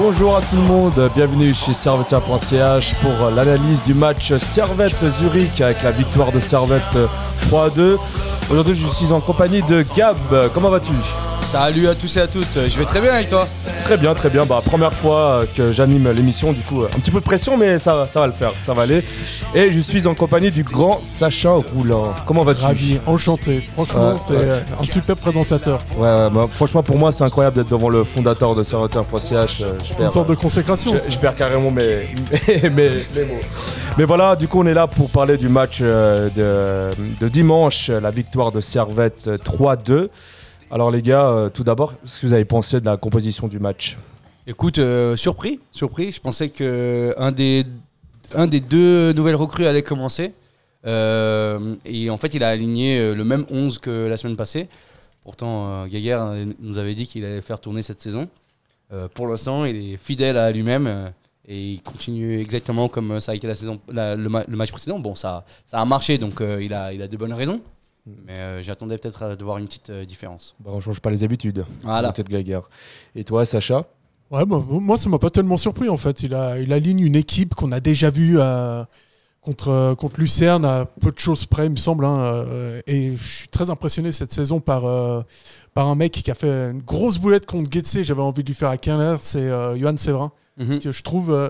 Bonjour à tout le monde, bienvenue chez Servetia.ch pour l'analyse du match Servette-Zurich avec la victoire de Servette 3-2. Aujourd'hui je suis en compagnie de Gab, comment vas-tu? Salut à tous et à toutes, je vais très bien avec toi Très bien, très bien, bah, première fois que j'anime l'émission, du coup un petit peu de pression mais ça, ça va le faire, ça va aller. Et je suis en compagnie du grand Sacha Roulant, comment vas-tu? Ravi, enchanté, franchement Ouais, t'es ouais. un super présentateur. Ouais, ouais, bah, franchement pour moi c'est incroyable d'être devant le fondateur de euh, je C'est perds, une sorte de consécration. Je, je perds carrément mes, mes, mes- mes mots. Mais voilà, du coup, on est là pour parler du match euh, de, de dimanche, la victoire de Servette euh, 3-2. Alors, les gars, euh, tout d'abord, qu'est-ce que vous avez pensé de la composition du match Écoute, euh, surpris, surpris, je pensais que un des, un des deux nouvelles recrues allait commencer. Euh, et en fait, il a aligné le même 11 que la semaine passée. Pourtant, euh, nous avait dit qu'il allait faire tourner cette saison. Pour l'instant, il est fidèle à lui-même et il continue exactement comme ça a été la saison, le, ma- le match précédent. Bon, ça, ça a marché, donc il, a, il a de bonnes raisons. Mais euh, j'attendais peut-être à de voir une petite euh, différence. bah, On change pas les habitudes. Voilà. Peut-être. Et toi, Sacha? Ouais, moi, moi, ça m'a pas tellement surpris en fait. Il, a, il aligne une équipe qu'on a déjà vue euh, contre, euh, contre Lucerne à peu de choses près, il me semble. hein, euh, et je suis très impressionné cette saison par, euh, par un mec qui a fait une grosse boulette contre Getse. J'avais envie de lui faire à Quinler, c'est euh, Johan Séverin. Mhm. que je trouve euh,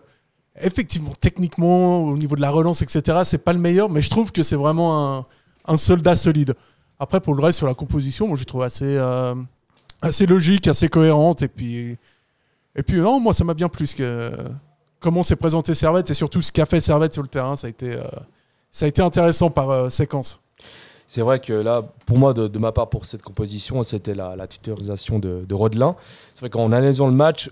effectivement techniquement au niveau de la relance etc c'est pas le meilleur mais je trouve que c'est vraiment un, un soldat solide après pour le reste sur la composition moi j'ai trouvé assez euh, assez logique assez cohérente et puis et puis non moi ça m'a bien plu que comment s'est présenté Servette et surtout ce qu'a fait Servette sur le terrain ça a été euh, ça a été intéressant par euh, séquence C'est vrai que là, pour moi, de, ma part, pour cette composition, c'était la, titularisation de, de Rodelin. C'est vrai qu'en analysant le match,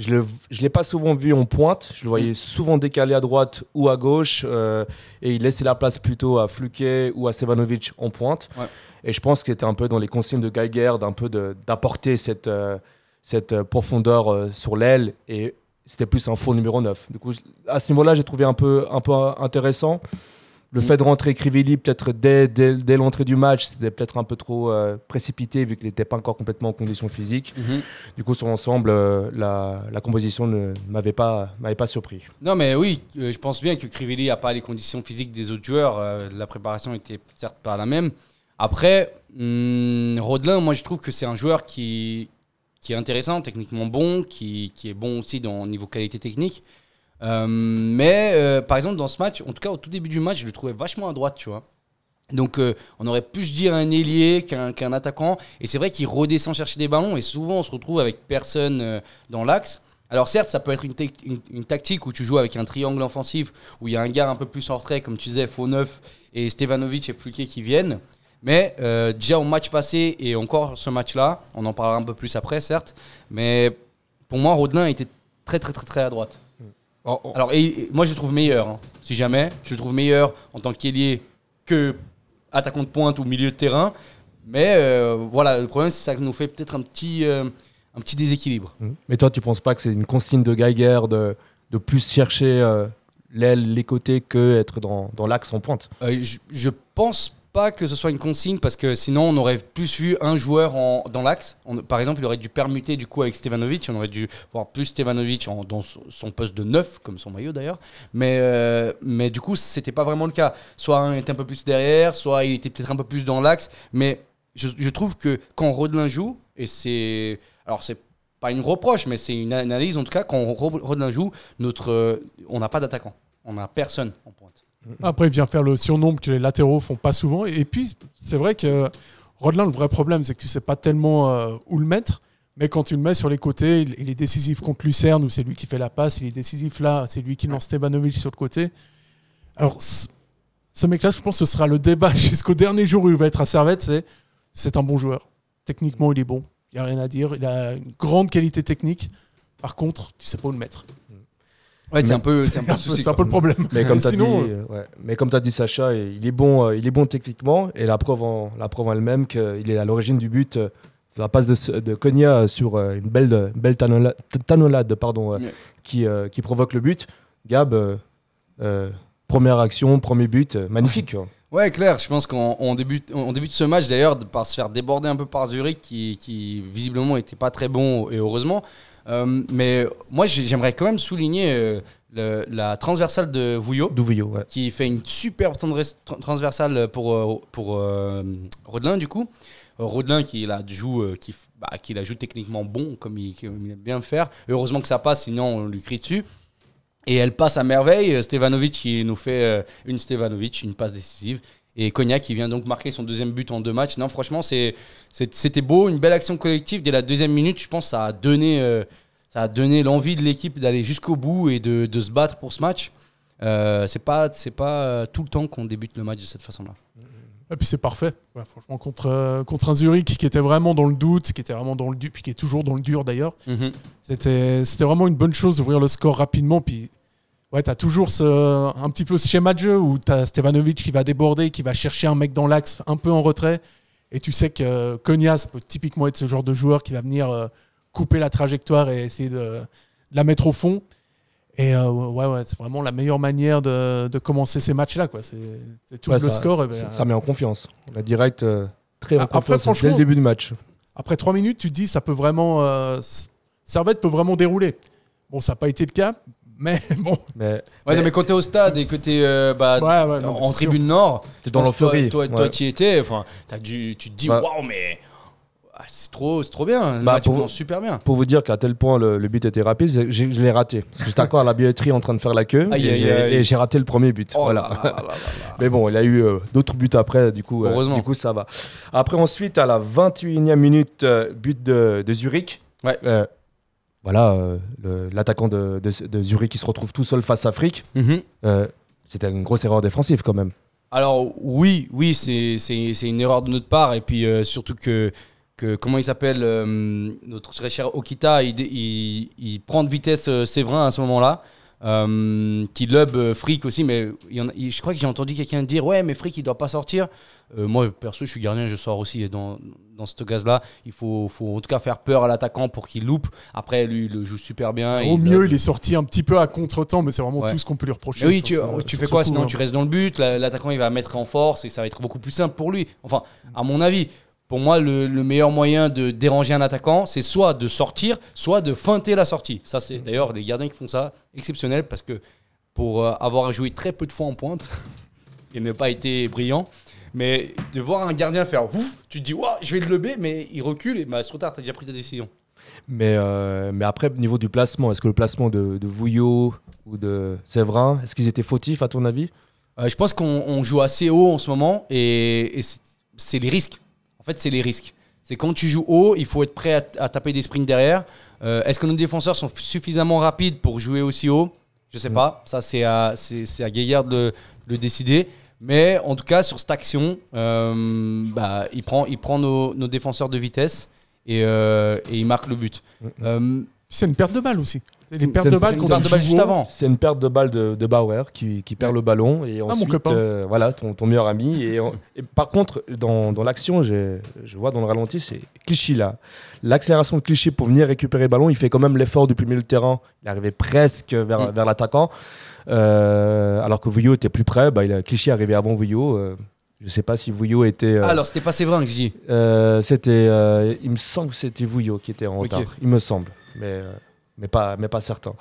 je ne l'ai pas souvent vu en pointe. Je le voyais souvent décalé à droite ou à gauche. euh, et il laissait la place plutôt à Fluquet ou à Sevanovic en pointe. Ouais. Et je pense qu'il était un peu dans les consignes de Geiger d'un peu d'apporter cette, euh, cette euh, profondeur euh, sur l'aile. Et c'était plus un faux numéro 9. Du coup, à ce niveau-là, j'ai trouvé un peu, un peu intéressant. Le Mm. fait de rentrer Crivelli peut-être dès, dès, dès l'entrée du match, c'était peut-être un peu trop euh, précipité vu qu'il n'était pas encore complètement en condition physique. Mhm. Du coup, sur l'ensemble, euh, la, la composition ne m'avait pas, m'avait pas surpris. Non, mais oui, euh, je pense bien que Crivelli n'a pas les conditions physiques des autres joueurs. la préparation était certes pas la même. Après, hum, Rodelin, moi je trouve que c'est un joueur qui, qui est intéressant, techniquement bon, qui, qui est bon aussi dans, au niveau qualité technique. Euh, mais euh, par exemple, dans ce match, en tout cas au tout début du match, je le trouvais vachement à droite, tu vois. Donc euh, on aurait pu se dire un ailier qu'un qu'un attaquant. Et c'est vrai qu'il redescend chercher des ballons et souvent on se retrouve avec personne dans l'axe. Alors certes, ça peut être une, tactique où tu joues avec un triangle offensif, où il y a un gars un peu plus en retrait, comme tu disais, faux neuf, et Stevanovic et Fluquet qui viennent. Mais déjà au match passé et encore ce match-là, on en parlera un peu plus après, certes. Mais pour moi, Rodelin était très très très très à droite. Alors et, et moi je le trouve meilleur, hein, si jamais. Je le trouve meilleur en tant qu'ailier que attaquant de pointe ou milieu de terrain. Mais euh, voilà, le problème c'est que ça nous fait peut-être un petit, euh, un petit déséquilibre. Mais toi, tu penses pas que c'est une consigne de Geiger de, de plus chercher euh, l'aile, les côtés que être dans, dans l'axe en pointe? Euh, je, je pense pas que ce soit une consigne parce que sinon on aurait plus vu un joueur dans l'axe. Par exemple, il aurait dû permuter du coup avec Stevanovic. On aurait dû voir plus Stevanovic dans son- poste de neuf, comme son maillot d'ailleurs. Mais, euh, mais du coup, c'était pas vraiment le cas. Soit un était un peu plus derrière, soit il était peut-être un peu plus dans l'axe. Mais je, trouve que quand Rodelin joue, et c'est. Alors, c'est pas une reproche, mais c'est une analyse en tout cas, quand Ro- Rodelin joue, notre, euh, on n'a pas d'attaquant. On n'a personne en pointe. Après, il vient faire le surnombre que les latéraux font pas souvent. Et puis, c'est vrai que Rodelin, le vrai problème, c'est que tu sais pas tellement euh, où le mettre. Mais quand tu le mets sur les côtés, il, est décisif contre Lucerne, où c'est lui qui fait la passe. Il est décisif là, c'est lui qui lance Stevanovic sur le côté. Alors, ce mec-là, je pense que ce sera le débat jusqu'au dernier jour où il va être à Servette. C'est c'est un bon joueur. Techniquement, il est bon. Il n'y a rien à dire. Il a une grande qualité technique. Par contre, tu sais pas où le mettre. Ouais, c'est un peu, c'est un peu le souci, C'est un peu quoi. le problème. Mais comme tu as Sinon, dit, ouais. mais comme t'as dit Sacha, il est bon, euh, il est bon techniquement et la preuve en, la preuve en elle-même qu'il est à l'origine du but. euh, la passe de, de Konya sur euh, une belle, une belle tanola- tanolade pardon, qui, euh, qui provoque le but. Gab, euh, euh, première action, premier but, magnifique. quoi. Ouais, clair. Je pense qu'on on débute, on débute ce match d'ailleurs par se faire déborder un peu par Zurich, qui, qui visiblement était pas très bon et heureusement. Euh, mais moi, j'ai- j'aimerais quand même souligner euh, le- la transversale de Vouillot, ouais. qui fait une superbe transversale pour euh, pour euh, Rodelin du coup. Rodelin qui la joue, qui, bah, qui la joue techniquement bon comme il, comme il aime bien le faire. Heureusement que ça passe, sinon on lui crie dessus. Et elle passe à merveille. Stevanovic qui nous fait une Stevanovic, une passe décisive. Et Cognac qui vient donc marquer son deuxième but en deux matchs. Non, franchement, c'était beau, une belle action collective. Dès la deuxième minute, je pense que ça a donné, euh, ça a donné l'envie de l'équipe d'aller jusqu'au bout et de, de se battre pour ce match. Euh, c'est pas, pas euh, tout le temps qu'on débute le match de cette façon-là. Et puis c'est parfait. Ouais, franchement, contre, euh, contre un Zurich qui était vraiment dans le doute, qui était vraiment dans le dur, puis qui est toujours dans le dur d'ailleurs. C'était c'était vraiment une bonne chose d'ouvrir le score rapidement. Puis ouais, tu as toujours ce, un petit peu ce schéma de jeu où tu as Stevanovic qui va déborder, qui va chercher un mec dans l'axe un peu en retrait. Et tu sais que euh, Konya, ça peut typiquement être ce genre de joueur qui va venir euh, couper la trajectoire et essayer de, la mettre au fond. Et euh, ouais, ouais, c'est vraiment la meilleure manière de, de commencer ces matchs-là. C'est tout Ouais, le ça, score. et ben, ça, met en confiance. On a direct euh, très en après, confiance dès le début du match. Après trois minutes, tu te dis ça peut vraiment. euh, Servette peut vraiment dérouler. Bon, ça n'a pas été le cas, mais bon. Mais Ouais, non, mais quand t'es au stade et que t'es euh, bah, Ouais, ouais, non, en tribune nord, t'es dans l'euphorie. Toi, toi, toi y étais. Enfin, t'as dû, tu te dis, Bah. waouh, mais ah, c'est trop, c'est trop bien. Bah, pour- commence super bien. Pour vous dire qu'à tel point le, le but était rapide, je l'ai raté. J'étais encore à la billetterie en train de faire la queue Aïe, et aïe, j'ai- aïe. et j'ai raté le premier but. Oh voilà. là là là là là. Mais bon, il a eu euh, d'autres buts après, du coup, euh, Heureusement. du coup ça va. Après, ensuite, à la 21e minute, euh, but de, de Zurich. Ouais. Voilà, euh, l'attaquant de, de- de Zurich qui se retrouve tout seul face à Frick. Mhm. Euh, C'était une grosse erreur défensive quand même. Alors oui, oui, c'est une erreur de notre part et puis euh, surtout que, que comment il s'appelle notre très cher Okita, il, dé- il, il prend de vitesse Séverin à ce moment-là, euh, qui lub euh, Frick aussi, mais il y en a- il- je crois que j'ai entendu quelqu'un dire ouais mais Frick il doit pas sortir. Euh, moi perso je suis gardien, je sors aussi et dans dans ce gaz-là, il faut, faut en tout cas faire peur à l'attaquant pour qu'il loupe. Après lui il le joue super bien. Au mieux, il est sorti un petit peu à contre-temps, mais c'est vraiment Ouais. tout ce qu'on peut lui reprocher. Mais oui, tu, ce- tu fais quoi coup, sinon hein. Tu restes dans le but, la- l'attaquant il va mettre en force et ça va être beaucoup plus simple pour lui. Enfin, à mon avis, pour moi, le, le meilleur moyen de déranger un attaquant, c'est soit de sortir, soit de feinter la sortie. Ça, c'est d'ailleurs les gardiens qui font ça, exceptionnel parce que pour euh, avoir joué très peu de fois en pointe et ne pas été brillant, mais de voir un gardien faire ouf, tu te dis, je vais le lever, mais il recule et bah, c'est trop tard, t'as déjà pris ta décision. Mais, euh, mais après, au niveau du placement, est-ce que le placement de, de Vouillot ou de Séverin, est-ce qu'ils étaient fautifs à ton avis? Euh, je pense qu'on on joue assez haut en ce moment et, c'est les risques. En fait, c'est les risques. C'est quand tu joues haut, il faut être prêt à, à taper des sprints derrière. Euh, Est-ce que nos défenseurs sont suffisamment rapides pour jouer aussi haut? Je sais pas. Ça, c'est à, à Gaillard de, le- de le décider. Mais en tout cas, sur cette action, euh, bah, il prend, il prend nos, nos défenseurs de vitesse et, euh, et il marque le but. Euh, C'est une perte de balle aussi. C'est- pertes de c'est balle une quand perte tu de balle joues juste avant. C'est une perte de balle de, de Bauer qui, qui perd le ballon et Ah, ensuite, copain. euh, voilà, ton, ton meilleur ami. Et, par contre, dans, dans l'action, j'ai- je vois dans le ralenti, c'est Clichy là. L'accélération de Clichy pour venir récupérer le ballon, il fait quand même l'effort depuis le milieu de terrain. Il arrivait presque vers, Mm. vers l'attaquant. Euh, alors que Vouillot était plus près, bah, il a, Clichy arrivait avant Vouillot. euh, je sais pas si Vouillot était. euh, Alors, c'était pas Séverin que je dis. euh, c'était, euh, il me semble que c'était Vouillot qui était en Ok. retard. Il me semble, mais, mais, pas, mais pas certain.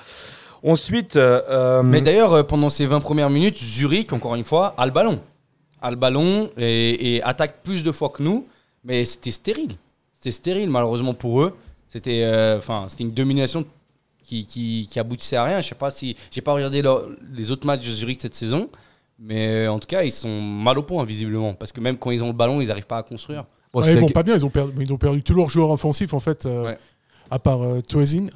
Ensuite, euh, euh, Mais d'ailleurs, euh, pendant ces 20 premières minutes, Zurich, encore une fois, a le ballon. A le ballon et, et attaque plus de fois que nous. Mais c'était stérile. C'était stérile, malheureusement pour eux. C'était euh, enfin, c'était une domination qui, qui, qui aboutissait à rien. Je sais pas si. J'ai pas regardé leur- les autres matchs de Zurich cette saison. Mais en tout cas, ils sont mal au point, visiblement. Parce que même quand ils ont le ballon, ils n'arrivent pas à construire. bon, Ouais, ils vont pas bien, ils ont perdu, ils ont perdu tous leurs joueurs offensifs en fait, euh, Ouais. à part euh, Toesin.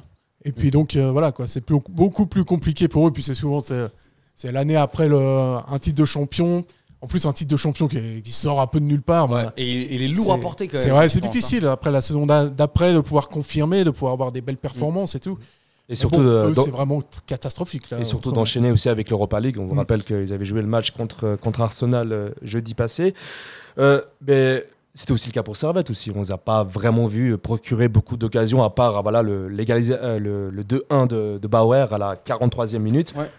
Et puis donc euh, voilà quoi, c'est plus- beaucoup plus compliqué pour eux. Puis c'est souvent c'est, l'année après le, un titre de champion. En plus un titre de champion qui, sort un peu de nulle part. bah, Et, et il est lourd c'est- à porter quand même. C'est vrai, hein. difficile après la saison d'a- d'après de pouvoir confirmer, de pouvoir avoir des belles performances et tout. Et surtout, Bon, euh, c'est vraiment catastrophique. Là, et surtout d'enchaîner aussi avec l'Europa League. On vous Mm. rappelle qu'ils avaient joué le match contre, contre Arsenal euh, jeudi passé. Euh, mais c'était aussi le cas pour Servette aussi. On ne les a pas vraiment vu procurer beaucoup d'occasions, à part voilà, le, euh, le, le 2-1 de, de Bauer à la 43e minute. Ouais.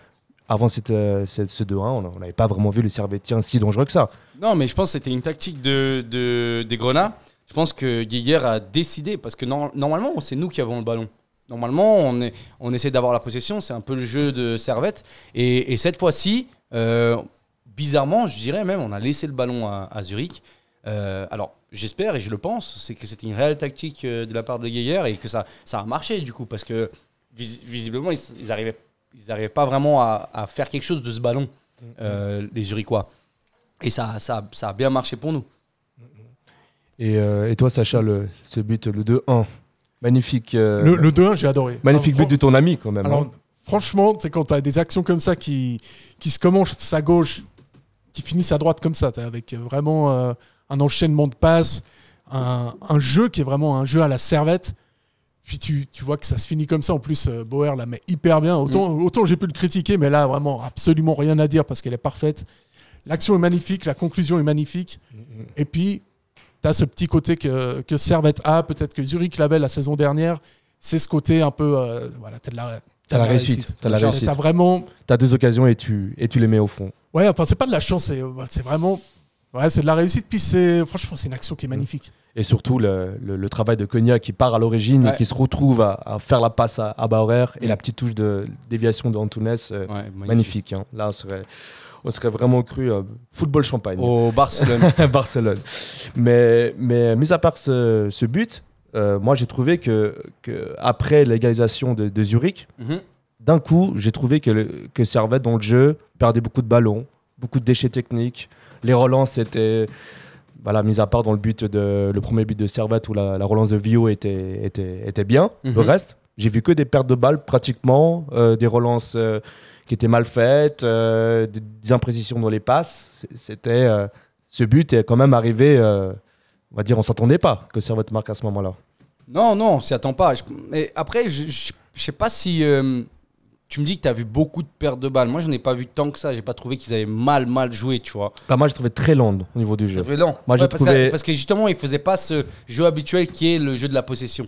Avant cette, euh, cette- ce 2-1, on n'avait pas vraiment vu les Servettiens si dangereux que ça. Non, mais je pense que c'était une tactique de, de- des Grenats. Je pense que Guéguer a décidé, parce que nor- normalement, c'est nous qui avons le ballon. Normalement, on, est, on essaie d'avoir la possession, c'est un peu le jeu de Servette. Et, et cette fois-ci, euh, bizarrement, je dirais même, on a laissé le ballon à, à Zurich. Euh, alors, j'espère et je le pense, c'est que c'était une réelle tactique euh, de la part de Guéguer et que ça, ça a marché du coup, parce que vis- visiblement, ils, ils arrivaient, ils arrivaient pas vraiment à, à faire quelque chose de ce ballon, euh, les Zurichois. Et ça, ça, ça a bien marché pour nous. Et, euh, et toi, Sacha, le, ce but, le 2-1, magnifique, euh, Le, le 2-1, j'ai adoré. magnifique Alors, but de ton ami quand même. Alors, hein. franchement, c'est quand tu as des actions comme ça qui, qui se commencent à gauche, qui finissent à droite comme ça, avec vraiment euh, un enchaînement de passes, un, un jeu qui est vraiment un jeu à la servette. Puis tu, tu vois que ça se finit comme ça. En plus, euh, Bauer la met hyper bien. Autant, autant j'ai pu le critiquer, mais là, vraiment, absolument rien à dire parce qu'elle est parfaite. L'action est magnifique, la conclusion est magnifique. Et puis, tu as ce petit côté que, que Servette a, peut-être que Zurich l'avait la saison dernière. C'est ce côté un peu. euh, voilà, tu as de la, T'as la réussite, t'as la réussite. T'as vraiment. T'as deux occasions et tu, et tu les mets au fond. Ouais, enfin, c'est pas de la chance, c'est c'est vraiment. Ouais, c'est de la réussite. Puis, c'est franchement, c'est une action qui est magnifique. Et surtout le, le- le travail de Cognac qui part à l'origine Ouais. et qui se retrouve à, à faire la passe à, à Bauer et la petite touche de déviation de Antunes, euh, Ouais, magnifique. hein. Là, on serait, on serait vraiment cru euh, football champagne. Au Barcelone. Barcelone. Mais, mais mis à part ce, ce but, euh, moi j'ai trouvé que, que après l'égalisation de, de Zurich, Mhm. d'un coup, j'ai trouvé que, le- que Servette dans le jeu perdait beaucoup de ballons, beaucoup de déchets techniques. Les relances étaient, voilà, mis à part dans le but de le premier but de Servette où la, la relance de Vio était, était, était bien. Le Mhm. reste, j'ai vu que des pertes de balles pratiquement, euh, des relances euh, qui étaient mal faites, euh, des, imprécisions dans les passes. C'était ce but est quand même arrivé. on va dire, on s'attendait pas que Servette marque à ce moment-là. Non, non, on s'y attend pas. Je- mais après, je, je, je sais pas si. Tu me dis que tu as vu beaucoup de pertes de balles. Moi, je n'ai pas vu tant que ça. J'ai pas trouvé qu'ils avaient mal, mal joué, tu vois. Pas mal, je trouvais très lent au niveau du jeu. J'ai trouvé lent. Moi, j'ai parce, trouvé- que, parce que justement, ils faisaient pas ce jeu habituel qui est le jeu de la possession.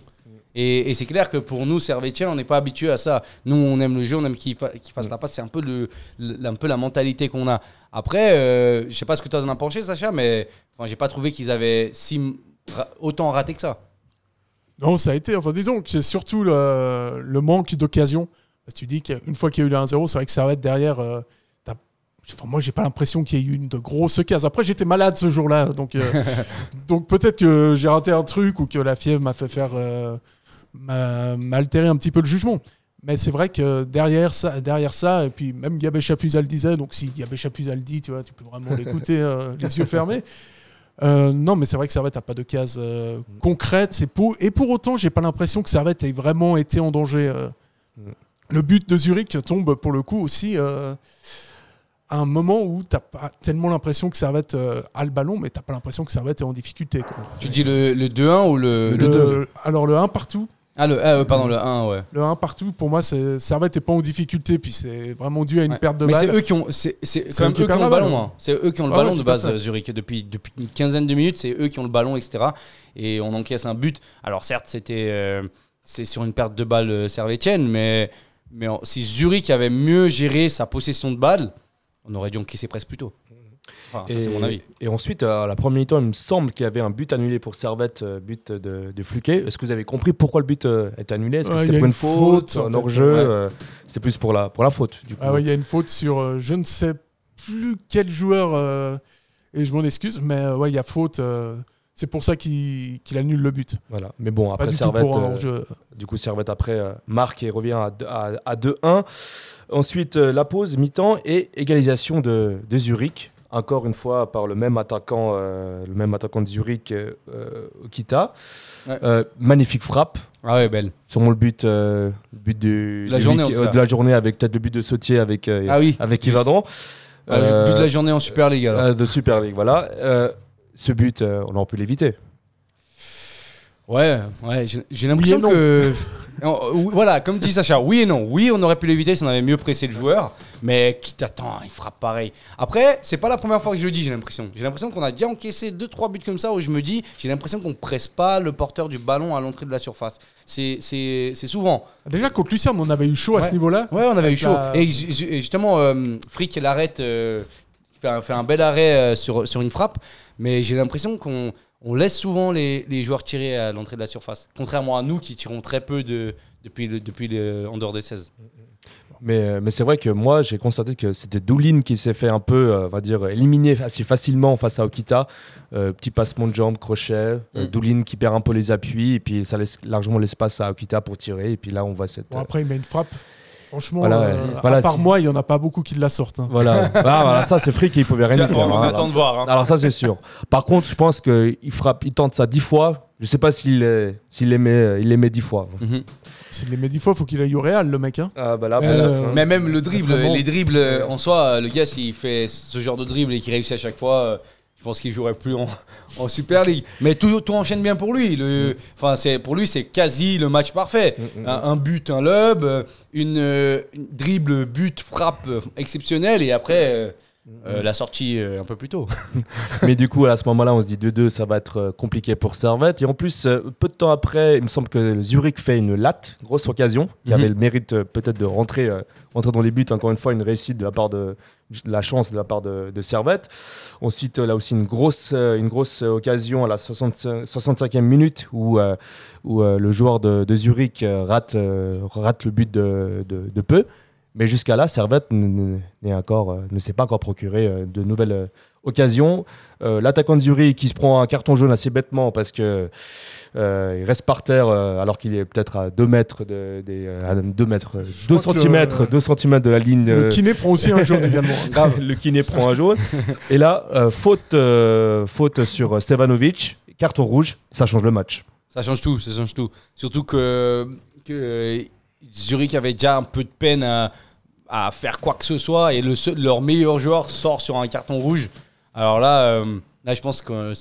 Et, et c'est clair que pour nous, Servetien, on n'est pas habitué à ça. Nous, on aime le jeu, on aime qu'il fa- fasse la passe. C'est un peu, le, le- un peu la mentalité qu'on a. Après, euh, je sais pas ce que tu en as pensé, Sacha, mais enfin, j'ai pas trouvé qu'ils avaient si, ra- autant raté que ça. Non, ça a été. Enfin, disons que c'est surtout le, le manque d'occasion. Parce que tu dis qu'une fois qu'il y a eu le 1-0, c'est vrai que Servette derrière. euh, enfin, moi, j'ai pas l'impression qu'il y ait eu une de grosses cases. Après, j'étais malade ce jour-là. Donc, euh, donc peut-être que j'ai raté un truc ou que la fièvre m'a fait faire. euh, m'a altéré un petit peu le jugement. Mais c'est vrai que derrière ça, derrière ça, et puis même Gabé Chapuzal disait, donc si Gabé Chapuzal dit, tu vois, tu peux vraiment l'écouter euh, les yeux fermés. Non, mais c'est vrai que Servette n'a pas de case euh, concrète. C'est pour... Et pour autant, j'ai pas l'impression que Servette ait vraiment été en danger. Le but de Zurich tombe pour le coup aussi euh, à un moment où tu pas tellement l'impression que Servette euh, a le ballon, mais tu pas l'impression que Servette est en difficulté. quoi. Tu dis le, le 2-1 ou le, Le le- deux. alors le 1 partout, Ah, le, ah, pardon, le 1, ouais. le 1 partout, pour moi, c'est Servette n'est pas en difficulté, puis c'est vraiment dû à une Ouais. perte de Mais c'est balle. eux qui ont, c'est, c'est C'est quand même eux qui eux qui perdent ont le ballon. balle, hein. C'est eux qui ont le Ouais, ballon ouais, de base, Zurich. Depuis, depuis une quinzaine de minutes, c'est eux qui ont le ballon, etc. Et on encaisse un but. Alors certes, c'était, euh, c'est sur une perte de balle servétienne, mais, mais en- si Zurich avait mieux géré sa possession de balle, on aurait dû encaisser presque plus tôt. Enfin, ça, Et, c'est mon avis. et ensuite, à la première mi-temps, il me semble qu'il y avait un but annulé pour Servette, euh, but de, de Fluquet. Est-ce que vous avez compris pourquoi le but euh, est annulé? Est-ce que Ouais, c'était pour une faute, un hors-jeu Ouais. euh, C'était plus pour la, pour la faute, du coup. Ah ouais, il y a une faute sur euh, je ne sais plus quel joueur, euh, et je m'en excuse, mais euh, ouais, il y a faute. C'est pour ça qu'il annule le but. Voilà. Mais bon, après Servette, euh, du coup, Servette après euh, marque et revient à, à, à 2-1. Ensuite, euh, la pause, mi-temps et égalisation de, de Zurich. Encore une fois par le même attaquant, euh, le même attaquant de Zurich, euh, euh. Ouais. Euh, magnifique frappe. Ah ouais, belle. Sûrement le but, euh, le but du, De la du journée, week- en tout euh, cas. de la journée avec peut-être le but de Sautier avec, euh, Ah oui. avec. Ah, le but de la journée en Super League alors. Euh, de Super League, voilà. Ce but, euh, on aurait pu l'éviter. Ouais, ouais, j'ai Oui l'impression que. Euh, voilà, comme dit Sacha, oui et non. Oui, on aurait pu l'éviter si on avait mieux pressé le joueur, mais qui t'attend, il frappe pareil. Après, c'est pas la première fois que je le dis, j'ai l'impression. J'ai l'impression qu'on a déjà encaissé 2-3 buts comme ça où je me dis, j'ai l'impression qu'on presse pas le porteur du ballon à l'entrée de la surface. C'est c'est- c'est souvent. Déjà, contre Lucerne, on avait eu chaud à ce niveau-là. Ouais, on avait eu chaud. la- Et ju- ju- et justement, euh, Frick, il arrête, euh, fait, un, fait un bel arrêt euh, sur, sur une frappe, mais j'ai l'impression qu'on on laisse souvent les, les joueurs tirer à l'entrée de la surface, contrairement à nous qui tirons très peu de, depuis, le, depuis le, en dehors des 16. Mais, euh, mais c'est vrai que moi, j'ai constaté que c'était Doulin qui s'est fait un peu, euh, on va dire, éliminer assez facilement face à Okita. Euh, petit passement de jambe, crochet. euh, Mm. Doulin qui perd un peu les appuis. Et puis ça laisse largement l'espace à Okita pour tirer. Et puis là, on voit cette. Bon, après, il met une frappe. Franchement, Voilà, euh. Voilà, à part si- moi, il n'y en a pas beaucoup qui la sortent. hein. Voilà. Ah, voilà, ça, c'est fric et il pouvait rien y faire. on hein. attend de voir. hein. Alors ça c'est sûr. Par contre, je pense qu'il frappe, il tente ça dix fois. Je sais pas s'il est- s'il les met, il les met dix fois. Mhm. S'il les met dix fois, faut qu'il aille au Real, le mec. Hein. Ah bah là, Euh, Mais même le dribble, les dribbles euh, en soi, le gars, s'il fait ce genre de dribble et qu'il réussit à chaque fois, euh, je pense qu'il jouerait plus en, en Super League. Mais tout, tout enchaîne bien pour lui. Le, c'est pour lui, c'est quasi le match parfait. Mm, Un, un but, un lob, euh, une, euh, une dribble, but, frappe euh, exceptionnelle et après euh, la sortie euh, un peu plus tôt. Mais du coup, à ce moment-là, on se dit 2-2, ça va être euh, compliqué pour Servette. Et en plus, euh, peu de temps après, il me semble que Zurich fait une latte, grosse occasion, qui Mhm. avait le mérite peut-être de rentrer, rentrer dans les buts. Encore une fois, une réussite de la part de, de la chance de la part de, de Servette. Ensuite, là aussi, une grosse, une grosse occasion à la 65, 65e minute où, où le joueur de, de Zurich rate, rate le but de peu. Mais jusqu'à là, Servette encore, euh, ne s'est pas encore procuré euh, de nouvelles euh, occasions. Euh, L'attaquant de Zurich qui se prend un carton jaune assez bêtement parce que euh, il reste par terre euh, alors qu'il est peut-être à 2 mètres, de, des, euh, à 2 mètres, 2 crois que, cm, euh, 2 cm de la ligne. Le kiné prend aussi un jaune également. hein. le kiné prend un jaune. Et là, euh, faute, euh, faute sur Stevanovic, carton rouge, ça change le match. Ça change tout, ça change tout. Surtout que, que Zurich avait déjà un peu de peine à, à faire quoi que ce soit et le seul- leur meilleur joueur sort sur un carton rouge. Alors là, euh, là je pense que.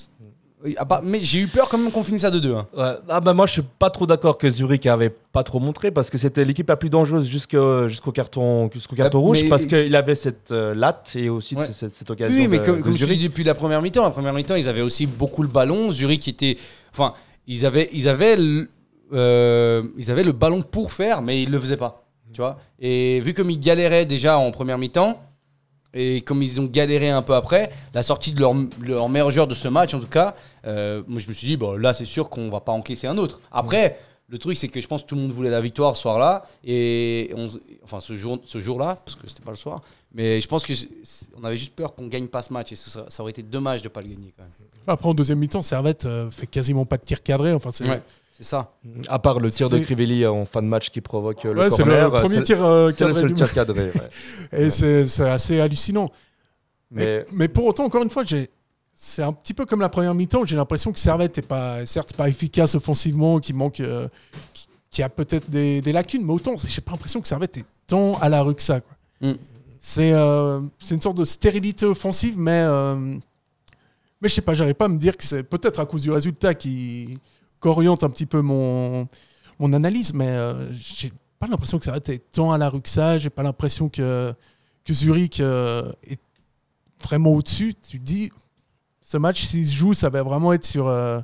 à part- mais j'ai eu peur quand même qu'on finisse à 2-2. hein. Ouais. Ah bah moi je suis pas trop d'accord que Zurich avait pas trop montré parce que c'était l'équipe la plus dangereuse jusqu'au carton jusqu'au carton Euh, rouge parce qu'il avait cette euh, latte et aussi Ouais. cette, cette occasion Oui, mais de, comme, de comme je Zurich. dis depuis la première mi-temps, la première mi-temps, ils avaient aussi beaucoup le ballon. Zurich était. Enfin, ils avaient, ils avaient, le, euh, ils avaient le ballon pour faire, mais ils le faisaient pas. Tu vois Et vu comme ils galéraient déjà en première mi-temps, et comme ils ont galéré un peu après, la sortie de leur, leur meilleur joueur de ce match, en tout cas, euh, moi je me suis dit, bon, là c'est sûr qu'on va pas encaisser un autre. Après. Le truc, c'est que je pense que tout le monde voulait la victoire ce soir-là. Et on, enfin, ce jour- ce jour-là, parce que c'était pas le soir. Mais je pense que c'est- on avait juste peur qu'on gagne pas ce match. Et ça, ça aurait été dommage de pas le gagner quand même. Après, en deuxième mi-temps, Servette euh, fait quasiment pas de tir cadré. Enfin, c'est Ouais, c'est ça. À part le tir de Crivelli en fin de match qui provoque euh, le Ouais, c'est corner. le euh, premier c'est- tir euh, C'est le cadré seul tir cadré. ouais. Et c'est c'est assez hallucinant. Mais Mais, mais pour autant, encore une fois, j'ai. C'est un petit peu comme la première mi-temps. J'ai l'impression que Servette est pas, certes, pas efficace offensivement, qu'il manque, euh, qui- qui a peut-être des, des lacunes, mais autant, j'ai pas l'impression que Servette est tant à la rue que ça. Mm. C'est euh, une sorte de stérilité offensive, mais euh, mais je sais pas, j'arrive pas à me dire que c'est peut-être à cause du résultat qui qu'oriente un petit peu mon mon analyse, mais euh, j'ai pas l'impression que Servette est tant à la rue que ça. J'ai pas l'impression que que Zurich euh, est vraiment au-dessus. Tu te dis, ce match, s'il se joue, ça va vraiment être sur, euh,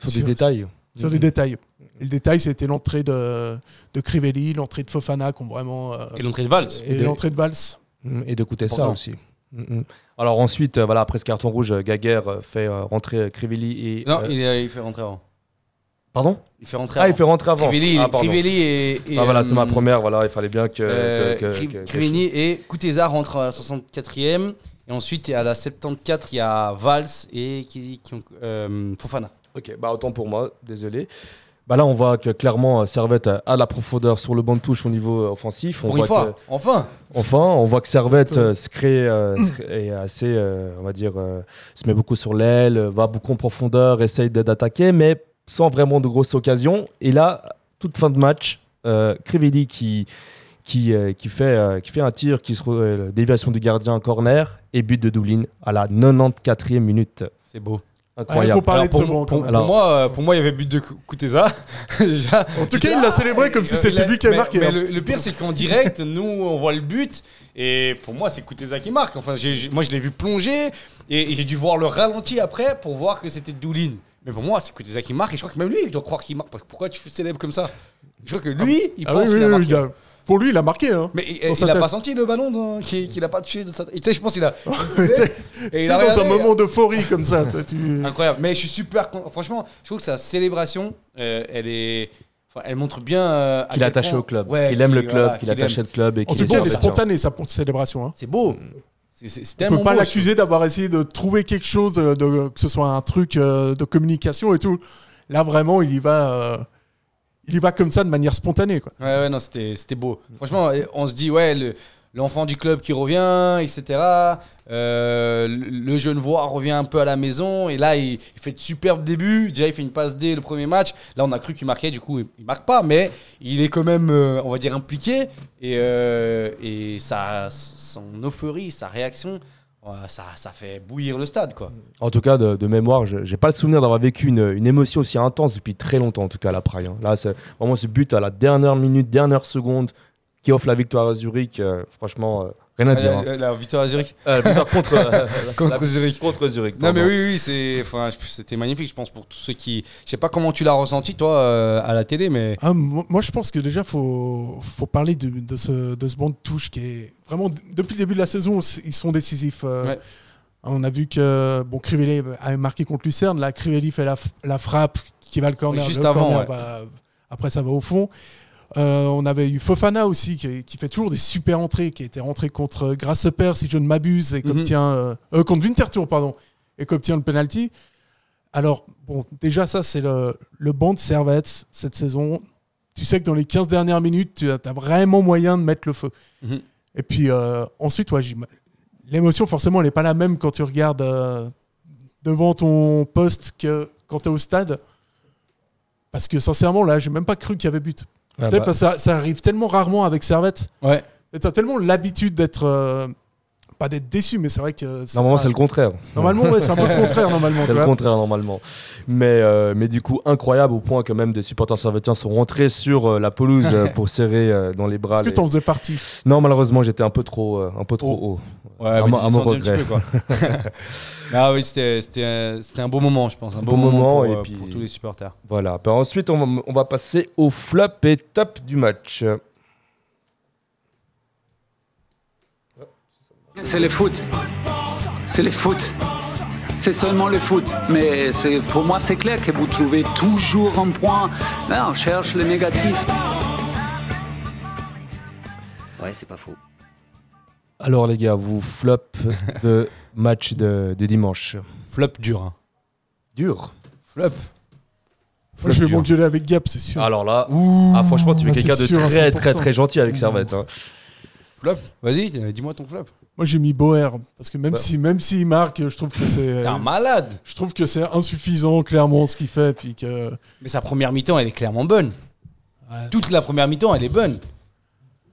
sur des sur- détails. sur des détails. Et le détail, c'était l'entrée de, de Crivelli, l'entrée de Fofana, qui ont vraiment. euh, Et l'entrée de Valls. et de- l'entrée de Valls. Mm, Et de ça Important. aussi. Mm, mm. Alors ensuite, voilà, après ce carton rouge, Gaguerre fait rentrer Crivelli et. Non, euh, il, il fait rentrer avant. Pardon Il fait rentrer Ah, il avant. fait rentrer avant. Crivelli, ah. Crivelli et, et, Ah, voilà, c'est ma euh, première. Voilà, il fallait bien que. euh, que- que- Cri- que- que- Crivelli et Kuteza rentrent à la 64e. Et ensuite, à la 74, il y a Valls et qui, qui ont- euh, Fofana. Ok, bah autant pour moi, désolé. Bah là, on voit que clairement, euh, Servette a la profondeur sur le banc de touche au niveau offensif. On Pour une fois, que- enfin enfin, on voit que Servette euh, se crée, euh, est assez, euh, on va dire, euh, se met beaucoup sur l'aile, va beaucoup en profondeur, essaye d'attaquer, mais sans vraiment de grosses occasions. Et là, toute fin de match, euh, Crivelli qui, qui, euh, qui, fait, euh, qui fait un tir, qui se euh, déviation du gardien en corner et but de Doulin à la 94e minute. C'est beau. Il Incroyable. faut parler Alors, de ce pour, moi, pour moi, il y avait but de Kuteza. Déjà. En tout cas, il l'a célébré comme si c'était lui qui avait marqué. Mais hein. le, le pire, c'est qu'en direct, nous, on voit le but. Et pour moi, c'est Kuteza qui marque. Enfin, moi, je l'ai vu plonger. Et, et j'ai dû voir le ralenti après pour voir que c'était Doulin. Mais pour moi, c'est Kuteza qui marque. Et je crois que même lui, il doit croire qu'il marque. Parce que pourquoi tu fais célèbre comme ça? Je crois que lui, il Ah pense oui, qu'il oui, a marqué. il a- Pour lui, il a marqué. Hein. Mais il, il a tête. pas senti le ballon dans- qu'il qu'il a pas touché de sa Et tu sais, je pense qu'il a. Il C'est a dans un regardé, moment d'euphorie comme ça. tu Incroyable. Mais je suis super content. Franchement, je trouve que sa célébration, euh, elle est. enfin, elle montre bien. euh, Qu'il est attaché point- au club. Ouais, qu'il aime le club, voilà, qu'il est attaché au club. Et En qu'il tout cas, elle est spontanée, sa célébration. hein. C'est beau. On un peut pas l'accuser d'avoir essayé de trouver quelque chose, de, de- que ce soit un truc euh, de communication et tout. Là, vraiment, il y va, euh, il y va comme ça de manière spontanée. Quoi. Ouais, ouais, non, c'était c'était beau. Franchement, on se dit, ouais, le- l'enfant du club qui revient, etc. Euh, le voix revient un peu à la maison. Et là, il, fait de superbes débuts. Déjà, il fait une passe D le premier match. Là, on a cru qu'il marquait. Du coup, il, il marque pas. Mais il est quand même, euh, on va dire, impliqué. Et, euh, et sa, son euphorie, sa réaction, ouais, ça, ça fait bouillir le stade, quoi. En tout cas, de, mémoire, je j'ai pas le souvenir d'avoir vécu une, une émotion aussi intense depuis très longtemps, en tout cas à la Praille. hein. Là, c'est vraiment ce but à la dernière minute, dernière seconde qui offre la victoire à Zurich. euh, franchement, euh, rien à dire. hein. Euh, La victoire à Zurich. Euh, victoire contre, euh, Contre la- Zurich. Contre Zurich. Non mais oui oui c'est enfin je- c'était magnifique je pense pour tous ceux qui je sais pas comment tu l'as ressenti toi euh, à la télé mais Ah, mo- moi, je pense que déjà, faut, faut parler de, de ce, de ce banc de touche qui est vraiment, depuis le début de la saison, ils sont décisifs. euh, Ouais. On a vu que bon, Crivelli a marqué contre Lucerne. Là, Crivelli fait la, la frappe qui va le corner. Juste le avant, corner ouais. va- après, ça va au fond. Euh, on avait eu Fofana aussi qui, qui fait toujours des super entrées, qui était rentré contre Grasseper, si je ne m'abuse, et qui Mhm. obtient euh, euh, contre Winterthur, pardon, et qui obtient le penalty. Alors, bon, déjà, ça, c'est le, le banc de Servette cette saison. Tu sais que dans les 15 dernières minutes, tu as, vraiment moyen de mettre le feu. Mhm. Et puis, euh, ensuite, ouais, l'émotion, forcément, elle n'est pas la même quand tu regardes euh, devant ton poste que quand tu es au stade. Parce que, sincèrement, là, j'ai même pas cru qu'il y avait but. Sais, bah, parce que ça, ça arrive tellement rarement avec Servette. ouais Tu as tellement l'habitude d'être. Pas d'être déçu, mais c'est vrai que. Normalement, pas- c'est le contraire. Normalement, ouais, c'est un peu le contraire, normalement. C'est le vois. contraire normalement. Mais, euh, mais du coup, incroyable au point que même des supporters servétiens sont rentrés sur euh, la pelouse euh, pour serrer euh, dans les bras. Est-ce que les- tu en faisais partie? Non, malheureusement, j'étais un peu trop, euh, un peu trop haut. ouais À mon- à regret. peu, quoi. ah oui c'était c'était c'était un beau moment je pense un beau, moment, moment, pour, et puis- pour tous les supporters Voilà. Ben, ensuite, on va, on va passer au flop et top du match. C'est le foot. C'est le foot. C'est seulement le foot. Mais pour moi, c'est clair que vous trouvez toujours un point. Là, on cherche le négatif. Ouais, c'est pas faux. Alors, les gars, vous flop de match de, de dimanche. flop dur hein. Dur. flop Moi, je vais dur. m'engueuler avec Gap, c'est sûr. Alors là, ah, franchement, tu es Ah, quelqu'un c'est de sûr, à très, 100%. très, très gentil avec Servette. hein. flop vas-y dis-moi ton flop Moi, j'ai mis Boer parce que même Bah. si même s'il marque, je trouve que c'est t'es un malade je trouve que c'est insuffisant clairement ce qu'il fait puis que mais sa première mi-temps elle est clairement bonne Ouais. toute la première mi-temps elle est bonne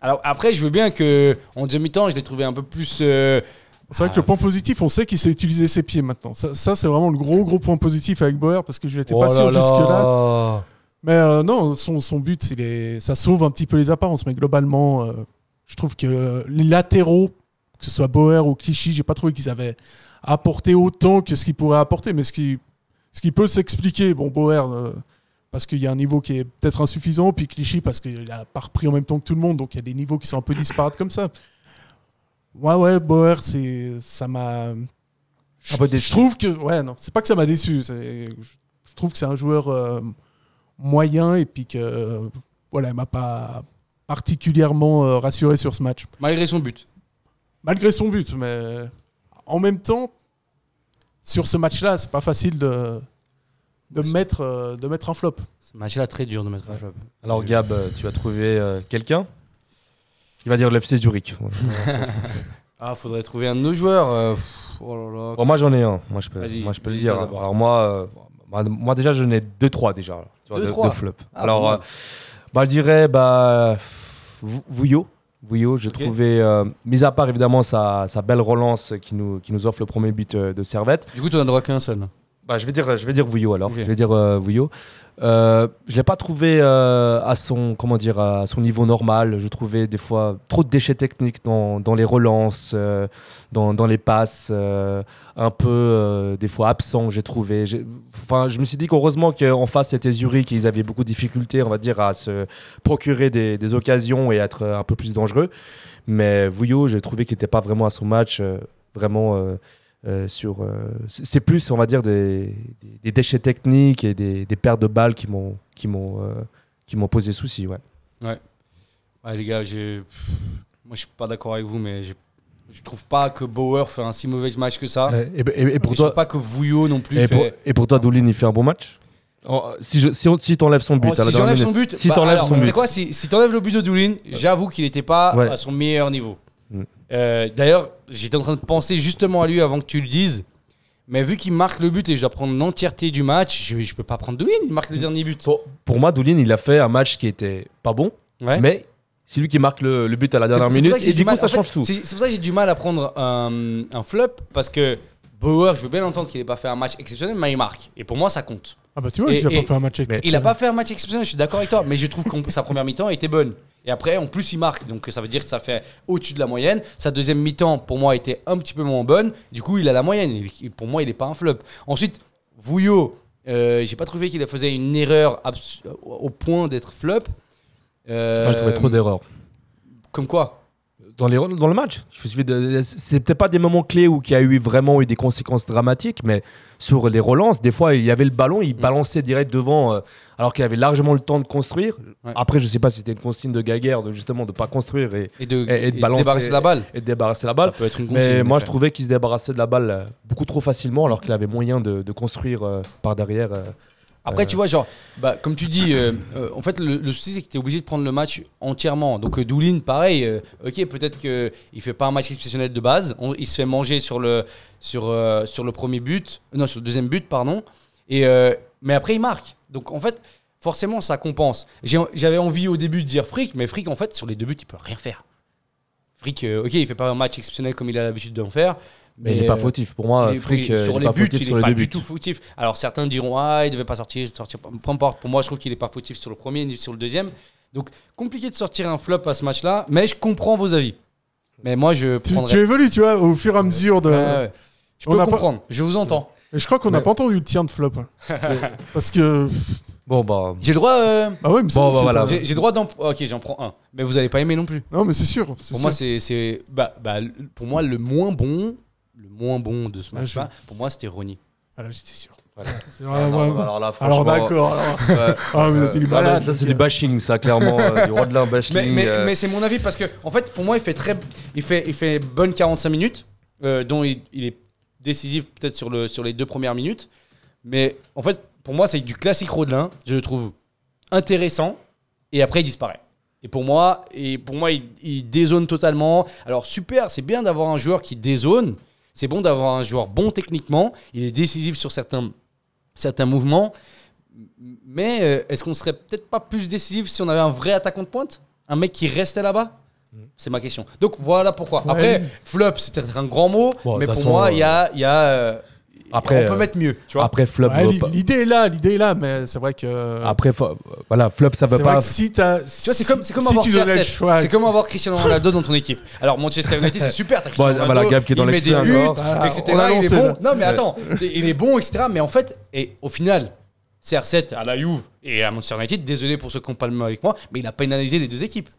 alors après je veux bien que en deuxième mi-temps je l'ai trouvé un peu plus euh, c'est vrai que le point positif, on sait qu'il sait utiliser ses pieds maintenant. Ça, ça, c'est vraiment le gros gros point positif avec Boer parce que je n'étais pas Oh sûr là là. jusque là. Mais euh, non, son, son but, est, ça sauve un petit peu les apparences. Mais globalement, euh, je trouve que les latéraux, que ce soit Bauer ou Clichy, j'ai pas trouvé qu'ils avaient apporté autant que ce qu'ils pourraient apporter. Mais ce qui, ce qui peut s'expliquer, bon, Bauer, euh, parce qu'il y a un niveau qui est peut-être insuffisant, puis Clichy, parce qu'il a pas repris en même temps que tout le monde. Donc il y a des niveaux qui sont un peu disparates comme ça. Ouais, ouais, Bauer, c'est, ça m'a. Je, Un peu déçu. je trouve que. Ouais, non, c'est pas que ça m'a déçu. c'est- Je, je trouve que c'est un joueur. euh, moyen et puis que euh, voilà, il m'a pas particulièrement euh, rassuré sur ce match. malgré son but Malgré son but, mais en même temps, sur ce match-là, c'est pas facile de, de, mettre, euh, de mettre un flop. ce match-là très dur de mettre un flop Alors, Gab, tu as trouvé euh, quelqu'un Il va dire le FC Zurich. Ah faudrait trouver un de nos joueurs pff, oh là là Bon, moi, j'en ai un. Moi, je peux, moi, je peux le dire. Alors, moi, euh, moi, moi, déjà, j'en ai deux, trois déjà. Tu vois, Deux, de, trois. de flop. Ah, Alors, euh, bah, je dirais bah, Vou- Vouillot. Vouillot, j'ai trouvé, euh, mis à part évidemment sa, sa belle relance qui nous, qui nous offre le premier but euh, de Servette. du coup tu n'as droit qu'un seul Bah, je vais dire, je vais dire Vouillot alors. Je vais dire euh, Vouillot. Euh, je l'ai pas trouvé euh, à son comment dire à son niveau normal. Je trouvais des fois trop de déchets techniques dans, dans les relances, euh, dans, dans les passes, un peu des fois absent. J'ai trouvé. Enfin, je me suis dit qu'heureusement qu'en face c'était Zurich, ils avaient beaucoup de difficultés, on va dire, à se procurer des, des occasions et être un peu plus dangereux. Mais Vouillot, j'ai trouvé qu'il n'était pas vraiment à son match, vraiment. Euh, sur, euh, c'est plus, on va dire, des, déchets techniques et des, des pertes de balles qui m'ont qui m'ont euh, qui m'ont posé souci. Ouais. Ouais, les gars, j'ai- pff, moi je suis pas d'accord avec vous, mais j'ai- je trouve pas que Bauer fait un si mauvais match que ça. Et, et- et pour Et je trouve toi, pas que Vouillot non plus et fait. pour, et pour toi, Doulin, il fait un bon match? Oh, Si je, si, on- si t'enlèves son but, Oh, à la si j'enlève son but, si bah, t'enlèves son but, quoi, si, si t'enlèves le but de Doulin, j'avoue qu'il n'était pas Ouais. à son meilleur niveau. Euh, D'ailleurs, j'étais en train de penser justement à lui avant que tu le dises. Mais vu qu'il marque le but et je dois prendre l'entièreté du match, je, je peux pas prendre Doulin, il marque le dernier but. pour, pour moi, Doulin, il a fait un match qui était pas bon, Ouais. mais c'est lui qui marque le, le but à la dernière minute et du coup, mal- ça fait, change tout. C'est pour ça que j'ai du mal à prendre un, un flop parce que Bauer, je veux bien entendre qu'il n'ait pas fait un match exceptionnel, mais il marque. Et pour moi, ça compte. Ah bah tu vois, Et- il a et- pas fait un match Il n'a exceptionnel. pas fait un match exceptionnel, je suis d'accord avec toi, mais je trouve que sa première mi-temps était bonne. Et après, en plus, il marque. Donc ça veut dire que ça fait au-dessus de la moyenne. Sa deuxième mi-temps, pour moi, était un petit peu moins bonne. Du coup, il a la moyenne. Il- pour moi, il n'est pas un flop. Ensuite, Vouillot, euh, j'ai pas trouvé qu'il faisait une erreur au point d'être flop. Euh, Moi, je trouvais trop d'erreurs. Comme quoi dans, les, dans le match. C'est peut-être pas des moments clés où il y a eu vraiment eu des conséquences dramatiques, mais sur les relances, des fois, il y avait le ballon, Mm. il balançait direct devant, euh, alors qu'il avait largement le temps de construire. Ouais. Après, je sais pas si c'était une consigne de Gaguerre de justement de pas construire et, Et de, Et- et de et se balancer- débarrasser de la balle. et de débarrasser la Ça balle. peut être une consigne. Mais moi, je trouvais qu'il se débarrassait de la balle euh, beaucoup trop facilement, alors qu'il avait moyen de, de construire euh, par derrière. euh, Après, Euh, tu vois, genre, bah, comme tu dis, euh, euh, en fait, le, le souci, c'est que tu es obligé de prendre le match entièrement. Donc, euh, Doulin, pareil, ok, peut-être qu'il ne fait pas un match exceptionnel de base. On- il se fait manger sur le, sur, sur le premier but, non, sur le deuxième but, pardon. Et, mais après, il marque. Donc, en fait, forcément, ça compense. J'avais envie au début de dire Frick, mais Frick, en fait, sur les deux buts, il peut rien faire. Frick, ok, il fait pas un match exceptionnel comme il a l'habitude d'en faire. Mais il n'est pas euh, fautif. Pour moi, Frick, il- euh, sur il est les pas buts, fautif il sur n'est les pas du buts. tout fautif. Alors certains diront ah il devait pas sortir, sortir peu importe. Pour moi je trouve qu'il n'est pas fautif sur le premier ni sur le deuxième. Donc compliqué de sortir un flop à ce match-là, mais je comprends vos avis. Mais moi je Tu, prendrais. tu évolues, tu vois, au fur et à mesure de. Je On peux pas- comprendre. Je vous entends. Et je crois qu'on n'a pas entendu le tien de flop. hein. Parce que. Bon, bah. J'ai le droit. euh, Ah ouais, mais c'est Bon, bon, bah, voilà. J'ai le droit d'en. Ok j'en prends un. Mais vous allez pas aimer non plus. Non, mais c'est sûr. Pour sûr. moi c'est c'est bah, bah, pour moi le moins bon le moins bon de ce Ouais, match-là. Pour moi c'était Ronny. Ah là, j'étais sûr. Voilà. C'est Ah, vrai, non, ouais, ouais. alors là, Alors d'accord. alors- ouais. Ah, mais c'est Ah, ça, c'est du bashing, ça, clairement. euh, du Rodelin bashing. Mais, mais, euh, mais c'est mon avis parce que en fait pour moi il fait très il fait il fait bonne 45 minutes euh, dont il, il est décisif peut-être sur le sur les deux premières minutes mais en fait pour moi c'est du classique Rodelin je le trouve intéressant et après il disparaît et pour moi et pour moi il, il dézone totalement alors super c'est bien d'avoir un joueur qui dézone c'est bon d'avoir un joueur bon techniquement il est décisif sur certains certains mouvements mais euh, est-ce qu'on serait peut-être pas plus décisif si on avait un vrai attaquant de pointe? Un mec qui restait là-bas? C'est ma question. Donc voilà pourquoi. Ouais. Après, flop, c'est peut-être un grand mot, Bon, mais pour façon, moi, euh, il y a. y a euh, Après, on peut mettre mieux. Tu vois Après, flop. Ouais, veut l'i- pas- L'idée est là, l'idée est là, mais c'est vrai que. Après, voilà, flop, ça veut vrai pas. que si t'as. tu vois, c'est comme, c'est comme si avoir tu donnais le CR7. choix- C'est comme avoir Cristiano Ronaldo dans ton équipe. Alors, Manchester United, c'est super. T'as Cristiano Bon, Ronaldo, Gab qui est dans il met des buts. Ah, etc. on a il est bon. là. Non, mais attends, il est bon, etc. Mais en fait, et au final, CR7 à la Juve et à Manchester United, désolé pour ceux qui n'ont pas le même avec moi, mais il n'a pas analysé les deux équipes.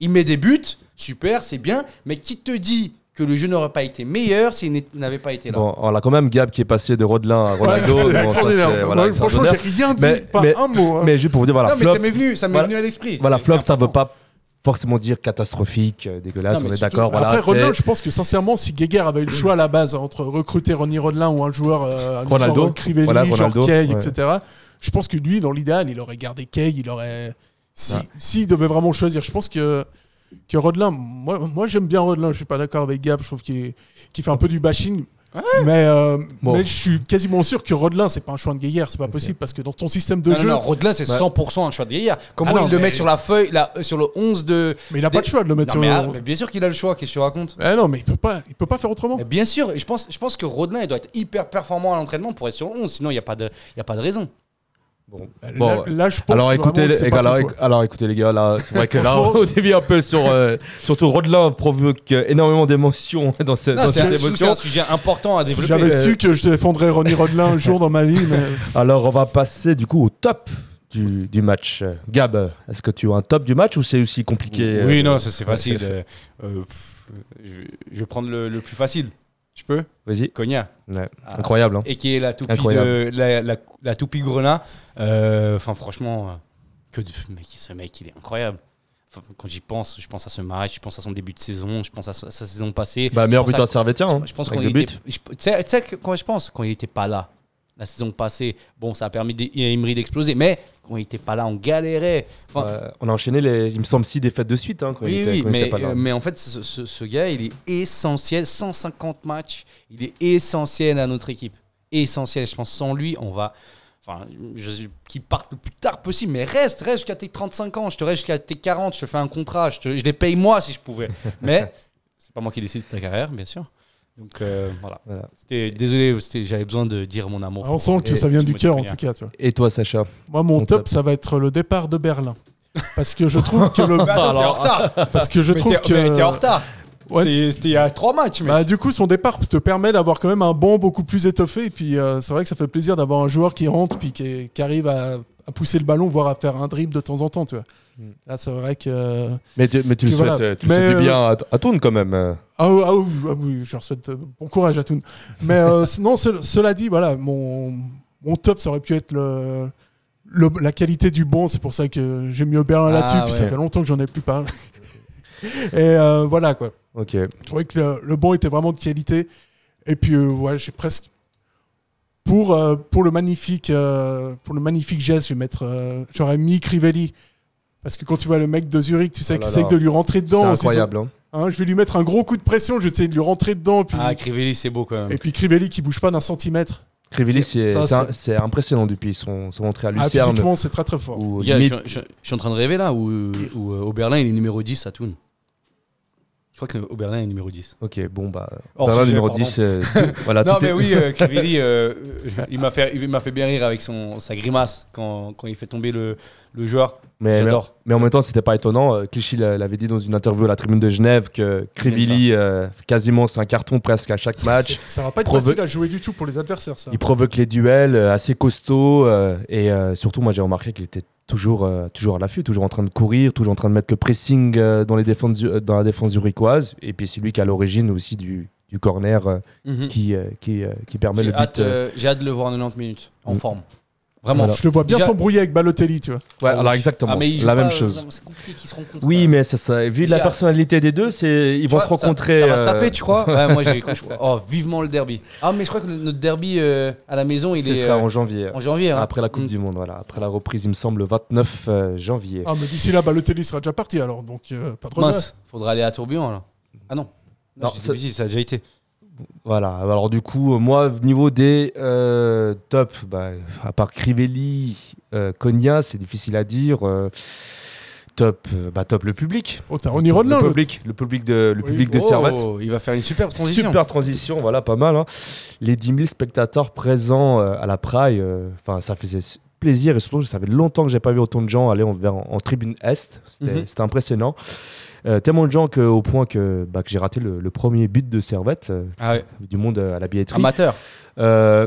Il met des buts, super, c'est bien, mais qui te dit que le jeu n'aurait pas été meilleur s'il n'avait pas été là Bon, on a quand même Gab qui est passé de Rodelin à Ouais, Ronaldo. c'est Bon, voilà, Franchement, j'ai rien dit, Mais- pas mais- un mot. hein. Mais juste pour vous dire, voilà, Non, mais flop, ça m'est venu, ça m'est voilà. venu à l'esprit. voilà, flop, ça veut important. pas forcément dire catastrophique, euh, dégueulasse, Non, mais on est d'accord. Voilà, Après, Rodelin, je pense que sincèrement, si Guéguer avait eu le choix à la base entre recruter Ronny Rodelin ou un joueur, euh, Ronaldo. genre Crivelli, Voilà, genre Ronaldo, Kay, ouais. etc., je pense que lui, dans l'idéal, il aurait gardé Kay, il aurait. Si, Ouais. S'il devait vraiment choisir, je pense que, que Rodelin, moi, moi j'aime bien Rodelin, je suis pas d'accord avec Gab, je trouve qu'il fait un peu du bashing. Mais, euh, Bon. mais je suis quasiment sûr que Rodelin, c'est pas un choix de Gaillard, c'est pas possible parce que dans ton système de Non, jeu. non, Rodelin, c'est 100% un choix de Gaillard. Comment Ah non, il le met sur la feuille, là, euh, sur le 11 de. Mais il a pas de choix de le mettre Non, sur mais, le ah, 11. mais bien sûr qu'il a le choix, qu'est-ce que tu racontes? Eh non, mais il peut pas, il peut pas faire autrement. Mais Bien sûr, je pense, je pense que Rodelin, il doit être hyper performant à l'entraînement pour être sur le 11, sinon il n'y a, pas de- il y a pas de raison. Bon. Là, Bon, là, je pense alors, vraiment écoutez, que les, pas alors, alors écoutez les gars, là, c'est vrai que là, on dévie un peu sur. euh, surtout Rodelin provoque euh, énormément d'émotions dans, ce, dans cette un, c'est émotion. un sujet important à Si développer. j'avais euh, su que je défendrais Ronnie Rodelin un jour dans ma vie, mais Alors, on va passer du coup au top du, du match. Gab, est-ce que tu as un top du match ou c'est aussi compliqué Oui, euh, non, ça c'est facile. euh, euh, pff, je, je vais prendre le, le plus facile. Je peux Vas-y. Cognac. Ouais, Ah. Incroyable. hein. Et qui est la toupie de la, la, la toupie Grenat. Euh, Enfin, franchement, euh, que de, mec, ce mec, il est incroyable. Quand j'y pense, je pense à ce match, je pense à son début de saison, je pense à sa, sa saison passée. Bah, meilleur buteur servétien. Hein, Je pense avec qu'on était. Tu sais quand je pense Quand il n'était pas là, la saison passée, bon, ça a permis à Emery d'exploser, mais quand il n'était pas là, on galérait. Enfin, on a enchaîné, les, il me semble, six défaites de suite. Hein, quand il oui, était, oui, quand il mais, était pas là. euh, mais en fait, ce, ce- ce gars, il est essentiel. 150 matchs, il est essentiel à notre équipe. Essentiel. Je pense sans lui, on va. Enfin, je, qu'il parte le plus tard possible, mais reste, reste jusqu'à tes 35 ans. Je te reste jusqu'à tes 40, je te fais un contrat, je, te- je les paye moi si je pouvais. Mais c'est pas moi qui décide de ta carrière, bien sûr. Donc euh, voilà. Voilà. C'était, désolé, c'était- j'avais besoin de dire mon amour. on sent que Et- ça vient du cœur en tout cas. Tu vois. Et toi, Sacha Moi, mon Mon top, top. ça va être le départ de Berlin. Parce que je trouve que le. Mais attends, t'es en retard. Parce que je Mais trouve t'es- mais que. t'es en retard. Ouais. C'était, c'était il y a trois matchs, mais. Bah, du coup, son départ te permet d'avoir quand même un banc beaucoup plus étoffé. Et puis, euh, c'est vrai que ça fait plaisir d'avoir un joueur qui rentre puis qui, qui arrive à, à pousser le ballon, voire à faire un dribble de temps en temps. Tu vois. Mm. Là, c'est vrai que. Mais tu, mais tu le souhaites, tu souhaites du euh, bien à, à Toon quand même. Ah, oui, ah oui, ah oui, je leur souhaite euh, bon courage à tous. Mais euh, sinon, ce- cela dit, voilà, mon, mon top, ça aurait pu être le, le- la qualité du bon. C'est pour ça que j'ai mis Berlin Ah, là-dessus. Puis ça fait longtemps que j'en ai plus parlé. Et euh, voilà, quoi. Ok. Je trouvais que le, le bon était vraiment de qualité. Et puis, euh, ouais, j'ai presque. Pour, euh, pour, le magnifique, euh, pour le magnifique geste, je vais mettre. euh, J'aurais mis Crivelli. Parce que quand tu vois le mec de Zurich, tu sais Oh qu'il essaye là. de lui rentrer C'est dedans. aussi, incroyable. hein. Hein, je vais lui mettre un gros coup de pression, je vais essayer de lui rentrer dedans. Puis, Ah, Crivelli, c'est beau quand même. et puis Crivelli qui bouge pas d'un centimètre. Crivelli, c'est c'est c'est- c'est impressionnant depuis son, son entrée à Ah, Lucerne. physiquement, c'est très très fort. où limite- je, je- je suis en train de rêver là, où, où, euh, Oberlin il est numéro 10 à Thun. Je crois que Oberlin est numéro 10. Ok, bon, bah. Hors Berlin, sujet, numéro pardon. 10. euh, voilà, non, tout mais est- oui, euh, Crivelli, euh, il m'a fait, il m'a fait bien rire avec son, sa grimace quand, quand il fait tomber le, le joueur. mais, mais, J'adore. mais en même temps, c'était pas étonnant. Euh, Clichy l'a- l'avait dit dans une interview à la tribune de Genève que Crivelli, euh, quasiment, c'est un carton presque à chaque match. Ça va pas être Provo- facile à jouer du tout pour les adversaires, ça. Il provoque les duels, assez costaud. euh, et euh, surtout, moi, j'ai remarqué qu'il était toujours, euh, toujours à l'affût, toujours en train de courir, toujours en train de mettre le pressing euh, dans, les défenses, zu- euh, dans la défense zurichoise. Et puis, c'est lui qui est à l'origine aussi du, du corner euh, qui, qui, qui permet le but. j'ai hâte de le voir en 90 minutes, en Mm. forme. Vraiment. Voilà. Je le vois bien Déjà- s'embrouiller avec Balotelli, tu vois. Ouais, alors exactement, Ah, mais la pas, même euh, chose. non, C'est compliqué qu'ils se rencontrent. Oui, euh. mais ça, ça, vu la Déjà- personnalité des deux, c'est ils Tu vont vois, se ça- rencontrer. Ça, va se euh, taper, tu crois Ouais, moi j'ai. Oh, vivement le derby. Ah, mais je crois que notre derby euh, à la maison, il Ce est sera euh, en janvier. en janvier. hein. Après la Coupe Mm. du Monde, voilà. Après la reprise, il me semble, le 29 euh, janvier. Ah, mais d'ici là, Balotelli sera déjà parti alors, donc euh, pas de regret. Mince, faudra aller à Tourbillon alors. Ah non. Non, Non, ça- bêtises, ça a déjà été. Voilà. Alors du coup, euh, moi, niveau des euh, top, bah, à part Crivelli, euh, Cogna, c'est difficile à dire. euh, top, bah, top le public. Oh, t'as Ronnie Rodelin, le public, le public de, le Oui. public de Oh, Servette. Il va faire une superbe transition. Super transition, voilà, pas mal. hein. Les 10 000 spectateurs présents à la Praille, enfin, ça faisait plaisir et surtout, ça fait longtemps que j'ai pas vu autant de gens aller en, en, tribune Est. C'était Mhm. c'était impressionnant. Euh, tellement de gens que, au point que, bah, que j'ai raté le, le premier but de Servette, euh, Ah ouais. du monde euh, à la billetterie. Amateur.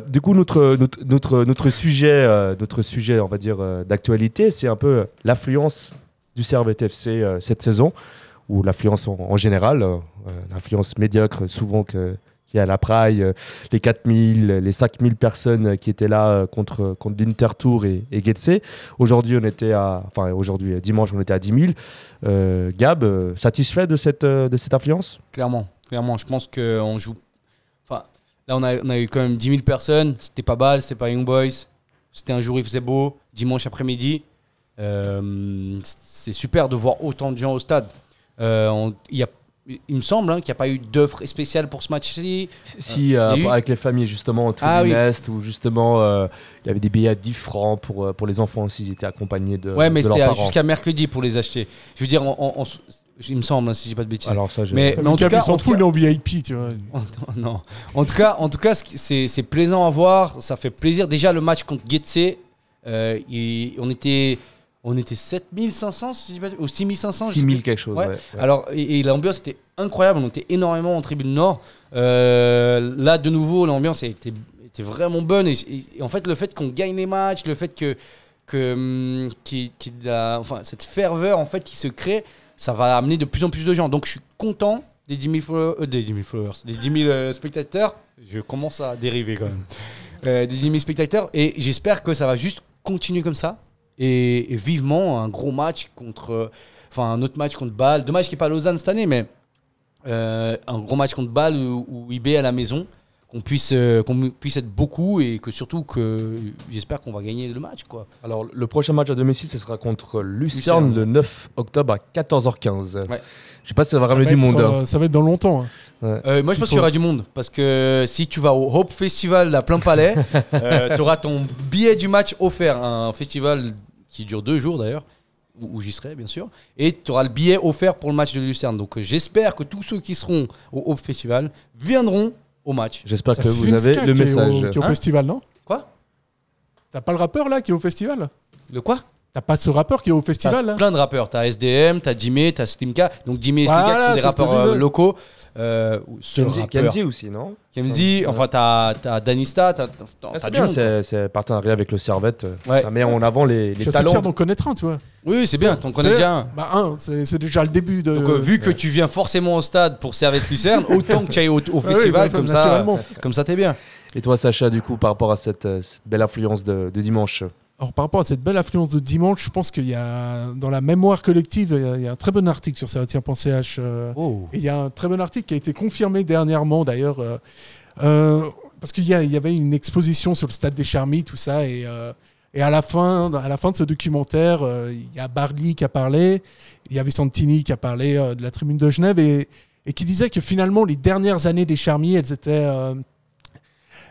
Du coup, notre, notre, notre, notre sujet, notre sujet, on va dire, d'actualité, c'est un peu l'affluence du Servette FC cette saison, ou l'affluence en, en général, l'affluence médiocre souvent que, qu'il y a à la Praille, euh, les 4000, les 5000 personnes qui étaient là euh, contre, contre Winterthur et, et Getse. Aujourd'hui, on était à, enfin aujourd'hui, euh, dimanche, on était à 10 000. Euh, Gab, euh, satisfait de cette, euh, de cette affluence Clairement. Clairement. Je pense qu'on joue. Là, on a, eu quand même 10 000 personnes. C'était pas Bâle, c'était pas Young Boys. C'était un jour, il faisait beau. Dimanche après-midi. Euh, c'est super de voir autant de gens au stade. Euh, Il y a il me semble hein, qu'il n'y a pas eu d'offre spéciale pour ce match-ci. Si, euh, avec les familles, justement, tout Ah oui. l'Est, où justement, euh, il y avait des billets à 10 francs pour, euh, pour les enfants aussi, ils étaient accompagnés de, ouais, mais c'était jusqu'à mercredi pour les acheter. Je veux dire, il me semble, hein, si je dis pas de bêtises. Alors ça. Mais- Mais en tout cas- tout fout, cas- il est en VIP, tu vois. non. En tout cas, en tout cas, c'est c'est plaisant à voir. Ça fait plaisir. Déjà, le match contre Getse, euh, on était, on était 7500, si je dis pas ou 6500. je sais 6000 plus. quelque chose. Ouais. ouais, ouais. Alors, et, et l'ambiance était incroyable. On était énormément en tribune nord. Euh, là, de nouveau, l'ambiance était, était vraiment bonne. Et, et- et en fait, le fait qu'on gagne les matchs, le fait que, que hum, a- enfin, cette ferveur en fait qui se crée, ça va amener de plus en plus de gens. Donc, je suis content des 10 000 followers, euh, des 10 000 followers, des 10 000 euh, spectateurs. Je commence à dériver quand même. Euh, des 10 000 spectateurs. Et j'espère que ça va juste continuer comme ça. Et, et vivement un gros match contre. euh, Enfin, un autre match contre Bâle. Dommage qu'il n'y ait pas Lausanne cette année, mais euh, un gros match contre Bâle ou, ou IB à la maison. Qu'on puisse, euh, qu'on puisse être beaucoup et que surtout que j'espère qu'on va gagner le match. quoi. Alors, le prochain match à domicile, ce sera contre Lucerne, Lucerne. le 9 octobre à 14h15. Ouais. Je sais pas si ça va Ça ramener va, du être, monde. hein. euh, ça va être dans longtemps. hein. Euh, moi, je pense qu'il y aura du monde parce que si tu vas au Hope Festival à plein palais, tu auras ton billet du match offert. Un festival qui dure deux jours d'ailleurs, où, où j'y serai bien sûr, et tu auras le billet offert pour le match de Lucerne. Donc, euh, j'espère que tous ceux qui seront au Hope Festival viendront au match. J'espère Ça, que vous avez le qui est message. au- qui est au Hein festival, non? Quoi? T'as pas le rappeur là qui est au festival? Le quoi? T'as pas ce rappeur qui est au festival là plein de rappeurs. T'as SDM, t'as Jimmy, t'as Slimka. Donc Jimmy et Slimka Voilà, qui sont des c'est ce que rappeurs je disais. euh, locaux. Euh, ou seul Kenzie, rappeur. Kenzie aussi, non? Kenzie, enfin t'as t'as Danista, t'as t'as- Ah, t'as C'est du bien, monde, quoi. c'est c'est partenariat avec le Servette. Ouais. Ça met en avant les, Je les suis assez talents. fier d'en connaître un, tu vois. Oui, c'est bien, t'en connais C'est- déjà un. Bah, un, c'est c'est déjà le début de. Donc, euh, vu que tu viens forcément au stade pour Servette Lucerne, autant que tu ailles au, au Ah oui, festival, bah, comme, ça, naturellement. comme ça, t'es bien. Et toi, Sacha, du coup, par rapport à cette, euh, cette belle influence de, de dimanche? Alors, par rapport à cette belle affluence de dimanche, je pense qu'il y a, dans la mémoire collective, il y a, a un très bon article sur Servetien.ch. euh, Oh. Et il y a un très bon article qui a été confirmé dernièrement, d'ailleurs, euh, euh, parce qu'il y, a- avait une exposition sur le stade des Charmilles, tout ça, et, euh, et à, la fin, à la fin de ce documentaire, euh, il y a Barley qui a parlé, il y avait Santini qui a parlé de la tribune de Genève, et, et qui disait que finalement, les dernières années des Charmilles, elles étaient,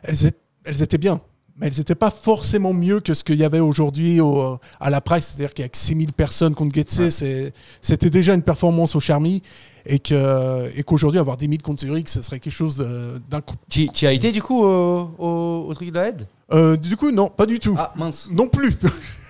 elles, étaient- elles étaient bien. Mais elles n'étaient pas forcément mieux que ce qu'il y avait aujourd'hui au- à la presse. C'est-à-dire qu'avec 6000 personnes contre Getse, c'est- c'était déjà une performance au Charmy. Et que- et qu'aujourd'hui, avoir 10 000 contre Zurich, ce serait quelque chose d'un coup. Tu tu as été du coup au, au- au truc de la aide Euh, du coup, non, pas du tout. Ah mince. Non plus.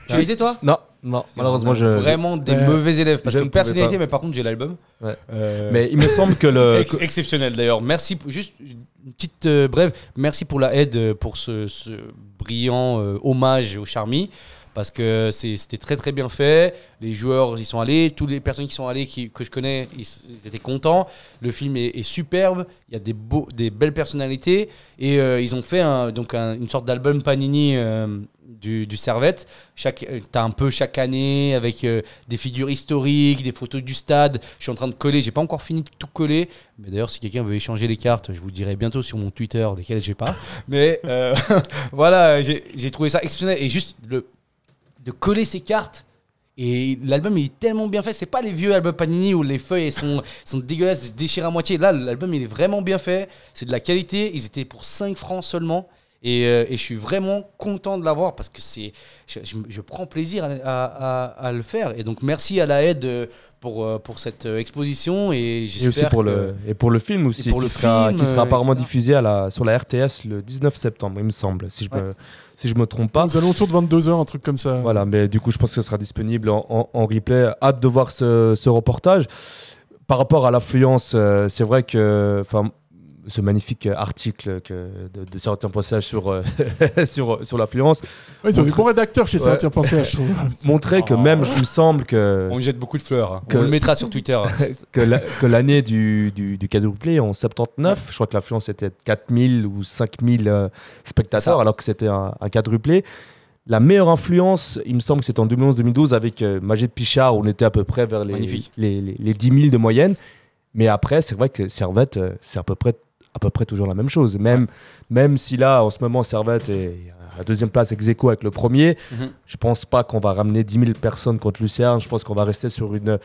Tu as été toi? Non, non, malheureusement, je. Vraiment des Ouais. mauvais élèves. Parce Je que ne pouvais été, pas. mais par contre, j'ai l'album. Ouais. Euh, Mais il me semble que le. Ex- exceptionnel d'ailleurs. Merci. pour- Juste une petite euh, brève. Merci pour la aide euh, pour ce, ce brillant euh, hommage au Charmy. Parce que c'était très très bien fait. Les joueurs y sont allés. Toutes les personnes qui sont allées, que je connais, ils, étaient contents. Le film est, superbe. Il y a des, beaux, des belles personnalités. Et euh, ils ont fait donc un- une sorte d'album Panini euh, du, Servette. Chaque, euh, t'as un peu chaque année avec des figures historiques, des photos du stade. Je suis en train de coller. J'ai pas encore fini de tout coller. Mais d'ailleurs, si quelqu'un veut échanger les cartes, je vous dirai bientôt sur mon Twitter, lesquelles j'ai pas. Mais voilà, j'ai trouvé ça exceptionnel. Et juste le, de coller ces cartes. Et l'album il est tellement bien fait. C'est pas les vieux albums Panini où les feuilles sont, sont dégueulasses, se déchirent à moitié. Là, l'album il est vraiment bien fait. C'est de la qualité. Ils étaient pour 5 francs seulement. Et, euh, et je suis vraiment content de l'avoir parce que c'est, je, je- prends plaisir à, à- à- à le faire. Et donc merci à la aide euh, pour, euh, pour cette euh, exposition. Et Et aussi j'espère pour, que- le, et pour le film aussi, pour qui, le sera, film, qui sera euh, apparemment etc. diffusé à la, sur la RTS le 19 septembre, il me semble, si je me, si je me trompe pas. Aux alentours de 22h, un truc comme ça. Voilà, mais du coup, je pense que ce sera disponible en, en- en replay. Hâte de voir ce, ce reportage. Par rapport à l'affluence, euh, c'est vrai que enfin, ce magnifique article que, de, de passages sur, euh, sur, sur l'affluence Ouais, ils ont des bons rédacteurs chez Ouais. Servetien.ch, je trouve. montrait que Oh. même, il me semble que, On jette beaucoup de fleurs. hein. Que- On le mettra sur Twitter. que la- que l'année du, du, du quadruplé en 79, je crois que l'affluence était de 4000 ou 5000 euh, spectateurs, Ça. alors que c'était un, un quadruplé. La meilleure influence, il me semble que c'était en 2011-2012 avec euh, Majid Pichard, où on était à peu près vers les, les, les 10 000 de moyenne. Mais après, c'est vrai que Servette, euh, c'est à peu près à peu près toujours la même chose. Même, même si là, en ce moment, Servette est à la deuxième place ex aequo avec le premier, Mhm. je pense pas qu'on va ramener 10 000 personnes contre Lucerne. Je pense qu'on va rester sur une,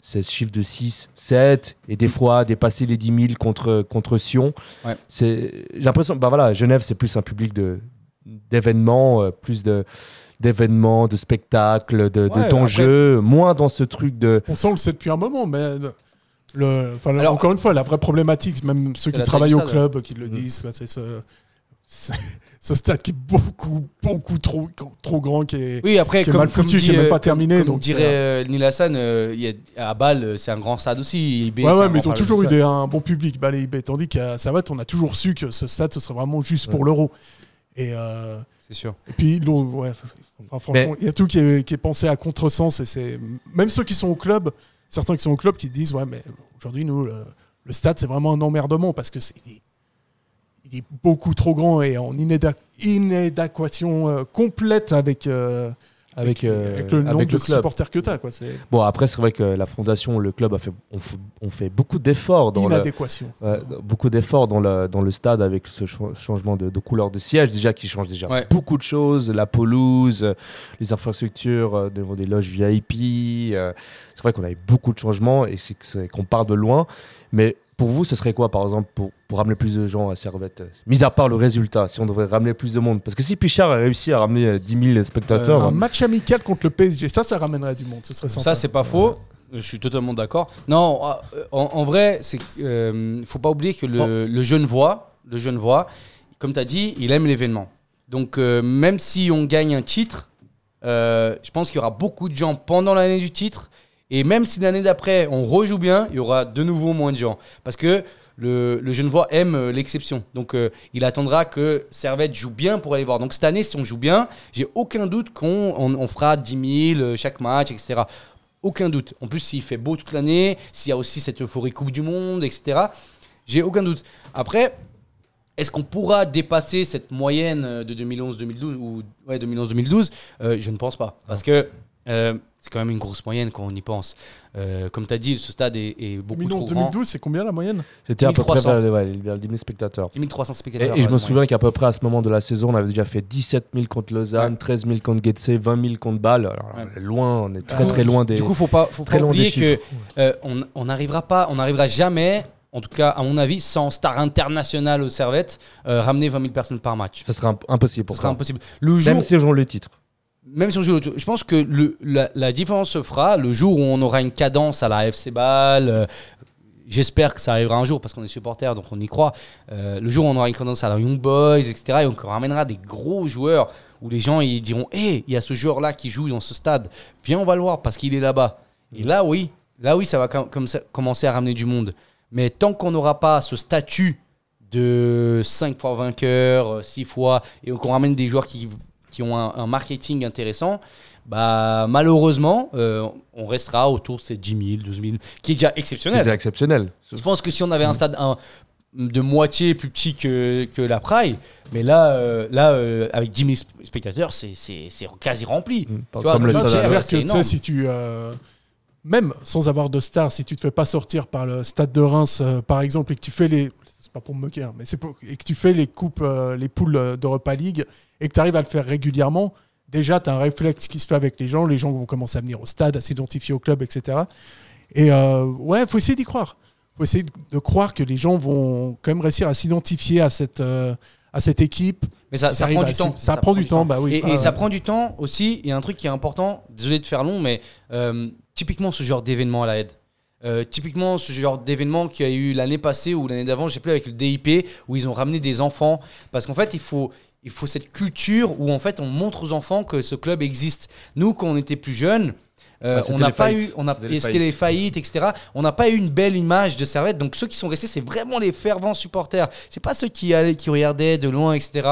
ce chiffre de 6, 7, et des fois dépasser les 10 000 contre, contre Sion. Ouais. J'ai l'impression, bah voilà, Genève, c'est plus un public de- d'événements, euh, plus de d'événements, de spectacles, de, de Ouais, d'enjeux, moins dans ce truc de... On sent on le sait depuis un moment, mais le- le, enfin, Alors- encore une fois, la vraie problématique, même ceux qui travaillent au club qui le disent, bah, c'est ce, stade qui est beaucoup, beaucoup trop, trop grand, qui est, Oui, après, qui est comme, mal comme foutu, dit, qui est même euh, pas comme- terminé, Comme, donc dirait c'est- euh, euh, il y a- à Bâle, c'est un grand stade aussi. IB, Ouais, ouais, mais ils ont toujours eu des, un bon public, bah, les IB. Tandis qu'à Servette, on a toujours su que ce stade, ce serait vraiment juste pour l'euro. Et, euh, C'est sûr. et puis, ils l'ont- ouais, enfin, franchement, il y a tout qui est, qui est pensé à contresens. Et c'est même ceux qui sont au club, certains qui sont au club, qui disent Ouais, mais aujourd'hui, nous, le, stade, c'est vraiment un emmerdement parce que c'est. il est- beaucoup trop grand et en inadéquation euh, complète avec, euh, Avec, euh, avec le nombre avec de le club. supporters que tu as. Quoi. Bon, après, c'est vrai que la fondation, le club, a fait, on, fait, on fait beaucoup d'efforts dans le, beaucoup d'efforts dans le, dans le stade avec ce cha- changement de, de couleur de siège, déjà qui change déjà Ouais. beaucoup de choses, la pelouse, euh, les infrastructures, euh, des, des loges VIP. euh, c'est vrai qu'on a eu beaucoup de changements et c'est- qu'on part de loin. Mais pour vous, ce serait quoi, par exemple, pour, pour ramener plus de gens à Servette euh, Mis à part le résultat, si on devrait ramener plus de monde? Parce que si Pichard a réussi à ramener euh, 10 000 spectateurs, Un euh, match amical contre le PSG, ça, ça ramènerait du monde. Ce serait sympa. Ça, c'est pas faux. Je suis totalement d'accord. Non, euh, en, en vrai, c'est euh, faut pas oublier que le, le jeune voix, le jeune voix, comme tu as dit, il aime l'événement. Donc, euh, même si on gagne un titre, euh, je pense qu'il y aura beaucoup de gens pendant l'année du titre. Et même si l'année d'après, on rejoue bien, il y aura de nouveau moins de gens. Parce que le, le Genevois aime euh, l'exception. Donc, euh, il attendra que Servette joue bien pour aller voir. Donc, cette année, si on joue bien, j'ai aucun doute qu'on on, on fera 10 000 euh, chaque match, etc. Aucun doute. En plus, s'il fait beau toute l'année, s'il y a aussi cette euphorie Coupe du Monde, etc., j'ai aucun doute. Après, est-ce qu'on pourra dépasser cette moyenne de 2011-2012 ou ouais, 2011-2012 Euh, Je ne pense pas. Parce que euh, c'est quand même une grosse moyenne quand on y pense. Euh, comme tu as dit, ce stade est, est beaucoup trop grand. 2011-2012, c'est combien la moyenne? C'était à peu près 1300. vers, ouais, vers 10 000 spectateurs. 10 300 Et, spectateurs. et je ouais, me souviens qu'à peu près à ce moment de la saison, on avait déjà fait 17 000 contre Lausanne, Ouais. 13 000 contre Getse, 20 000 contre Bâle. Alors, loin, on est très Ah, très loin des. Du coup, faut pas, faut très pas oublier que euh, on on n'arrivera pas, on n'arrivera jamais, en tout cas à mon avis, sans star international au Servette, euh, ramener 20 000 personnes par match. ça serait imp- impossible Ce pour sera ça. impossible. Le jour, Même si on joue le titre. Même si on joue le- je pense que la, différence se fera le jour où on aura une cadence à la FC Bâle. euh, J'espère que ça arrivera un jour parce qu'on est supporter, donc on y croit. Euh, le jour où on aura une cadence à la Young Boys, etc. Et on ramènera des gros joueurs où les gens ils diront Hé, il y a ce joueur-là qui joue dans ce stade. Viens, on va le voir parce qu'il est là-bas. Et là, oui, là, oui, ça va commencer à ramener du monde. Mais tant qu'on n'aura pas ce statut de 5 fois vainqueur, 6 fois, et qu'on ramène des joueurs qui, qui ont un, un marketing intéressant, bah, malheureusement, euh, on restera autour de ces 10 000, 12 000, qui est déjà exceptionnel. C'est exceptionnel. Je pense que si on avait un stade un- de moitié plus petit que, que la Praille, mais là, euh, là euh, avec 10 000 spectateurs, c'est c'est- c'est quasi rempli. Mm. Tu vois, Comme le stade c'est que tu sais, énorme. si tu. euh, même sans avoir de star, si tu te fais pas sortir par le stade de Reims, euh, par exemple, et que tu fais les. C'est pas pour me moquer, hein, mais c'est pour- et que tu fais les coupes, euh, les poules euh, d'Europa League, et que tu arrives à le faire régulièrement, déjà, tu as un réflexe qui se fait avec les gens. Les gens vont commencer à venir au stade, à s'identifier au club, etc. Et euh, ouais, faut essayer d'y croire. faut essayer de, croire que les gens vont quand même réussir à s'identifier à cette, euh, à cette équipe. Mais ça, prend du temps. Ça, prend du temps, bah oui. Et, et Ah, ça ouais. prend du temps aussi. Il y a un truc qui est important. Désolé de faire long, mais euh, typiquement ce genre d'événement à la aide. Euh, typiquement ce genre d'événement qu'il y a eu l'année passée ou l'année d'avant, je sais plus avec le DIP où ils ont ramené des enfants parce qu'en fait il faut il faut cette culture où en fait on montre aux enfants que ce club existe. Nous quand on était plus jeunes, euh, Ouais, on n'a pas faillites. eu, on a, C'était les faillites, etc. On n'a pas eu une belle image de Servette. Donc ceux qui sont restés, c'est vraiment les fervents supporters. C'est pas ceux qui allaient, qui regardaient de loin, etc.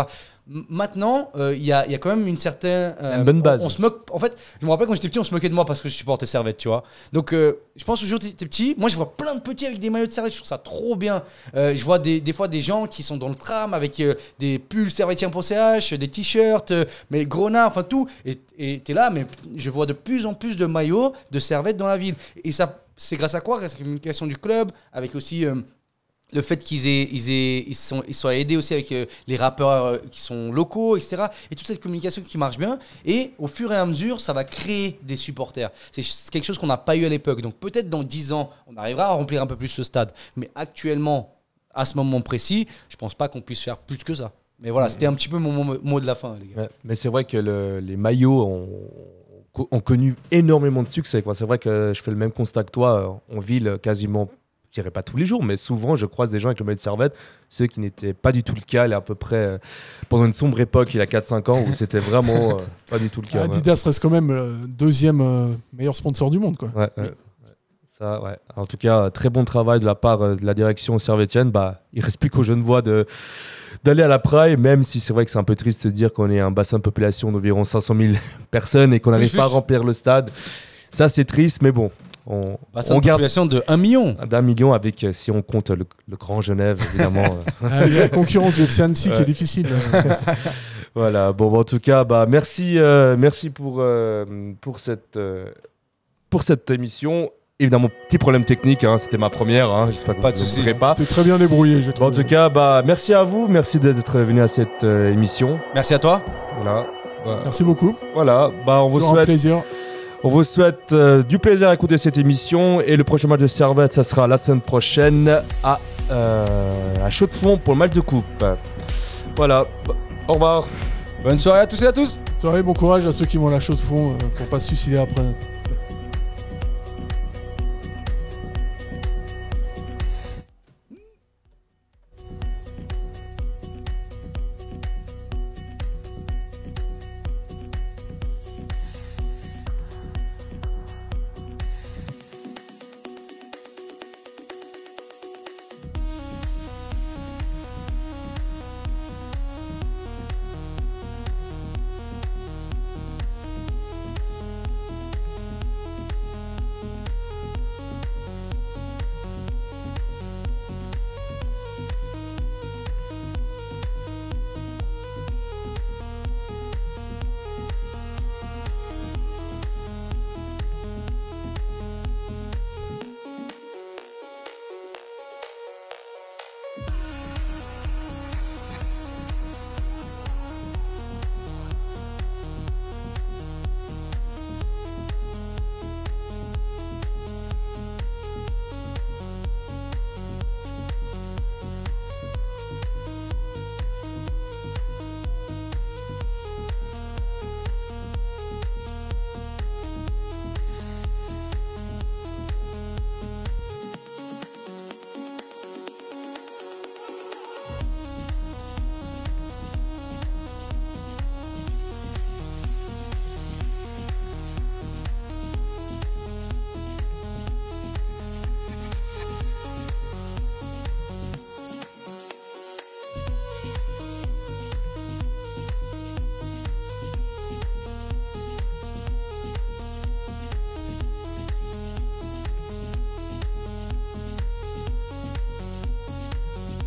Maintenant, euh, il y, a, il y a quand même une certaine. euh, Une bonne base. On, on se moque. En fait, je me rappelle quand j'étais petit, on se moquait de moi parce que je supportais Servette, tu vois. Donc, euh, je pense toujours t'es petit. Moi, je vois plein de petits avec des maillots de Servette. Je trouve ça trop bien. Je vois des, des fois des gens qui sont dans le tram avec des pulls servetien.ch, des t-shirts, mais grenats, enfin tout. Et et t'es là, mais je vois de plus en plus de maillots de Servette dans la ville. Et ça, c'est grâce à quoi? Grâce à la communication du club, avec aussi. Le fait qu'ils aient, ils aient, ils sont, ils soient aidés aussi avec euh, les rappeurs euh, qui sont locaux, etc. Et toute cette communication qui marche bien. Et au fur et à mesure, ça va créer des supporters. C'est quelque chose qu'on n'a pas eu à l'époque. Donc peut-être dans 10 ans, on arrivera à remplir un peu plus ce stade. Mais actuellement, à ce moment précis, je pense pas qu'on puisse faire plus que ça. Mais voilà, c'était un petit peu mon mot, de la fin, les gars. Mais c'est vrai que le- les maillots ont, ont connu énormément de succès. C'est vrai que je fais le même constat que toi en ville, quasiment, je dirais pas tous les jours, mais souvent je croise des gens avec le maillot de servette, ceux qui n'étaient pas du tout le cas, il y a à peu près euh, pendant une sombre époque, il y a 4-5 ans, où c'était vraiment euh, pas du tout le cas. ouais. Adidas reste quand même le deuxième euh, meilleur sponsor du monde. Quoi. Ouais, ouais, ouais. Ça, ouais. En tout cas, très bon travail de la part de la direction servétienne. Bah, il reste plus qu'aux Genevois de d'aller à la Praille, même si c'est vrai que c'est un peu triste de dire qu'on est un bassin de population d'environ 500 000 personnes et qu'on n'arrive pas à remplir le stade. Ça, c'est triste, mais bon, on, Bassin on de garde population de 1 million. d'un million avec, euh, si on compte le, le Grand Genève, évidemment. euh, Ah, Il y a la concurrence du FC Annecy qui est difficile. Voilà, bon, bah, en tout cas, bah, merci, euh, merci pour, euh, pour, cette, euh, pour cette émission. Évidemment, petit problème technique, hein, c'était ma première, hein, j'espère que Pas vous ne pas. Tu es très bien débrouillé, je Bon, en trouve. tout cas, bah, merci à vous, merci d'être venu à cette euh, émission. Merci à toi. Voilà, Bah, Merci beaucoup. voilà. Bah, on vous un souhaite, plaisir. On vous souhaite euh, du plaisir à écouter cette émission et le prochain match de Servette, ça sera la semaine prochaine à, euh, à Chaux-de-Fonds pour le match de coupe. Voilà, Bah, au revoir. Bonne soirée à tous et à tous. Soirée, bon courage à ceux qui vont à la chaux de fond euh, pour pas se suicider après.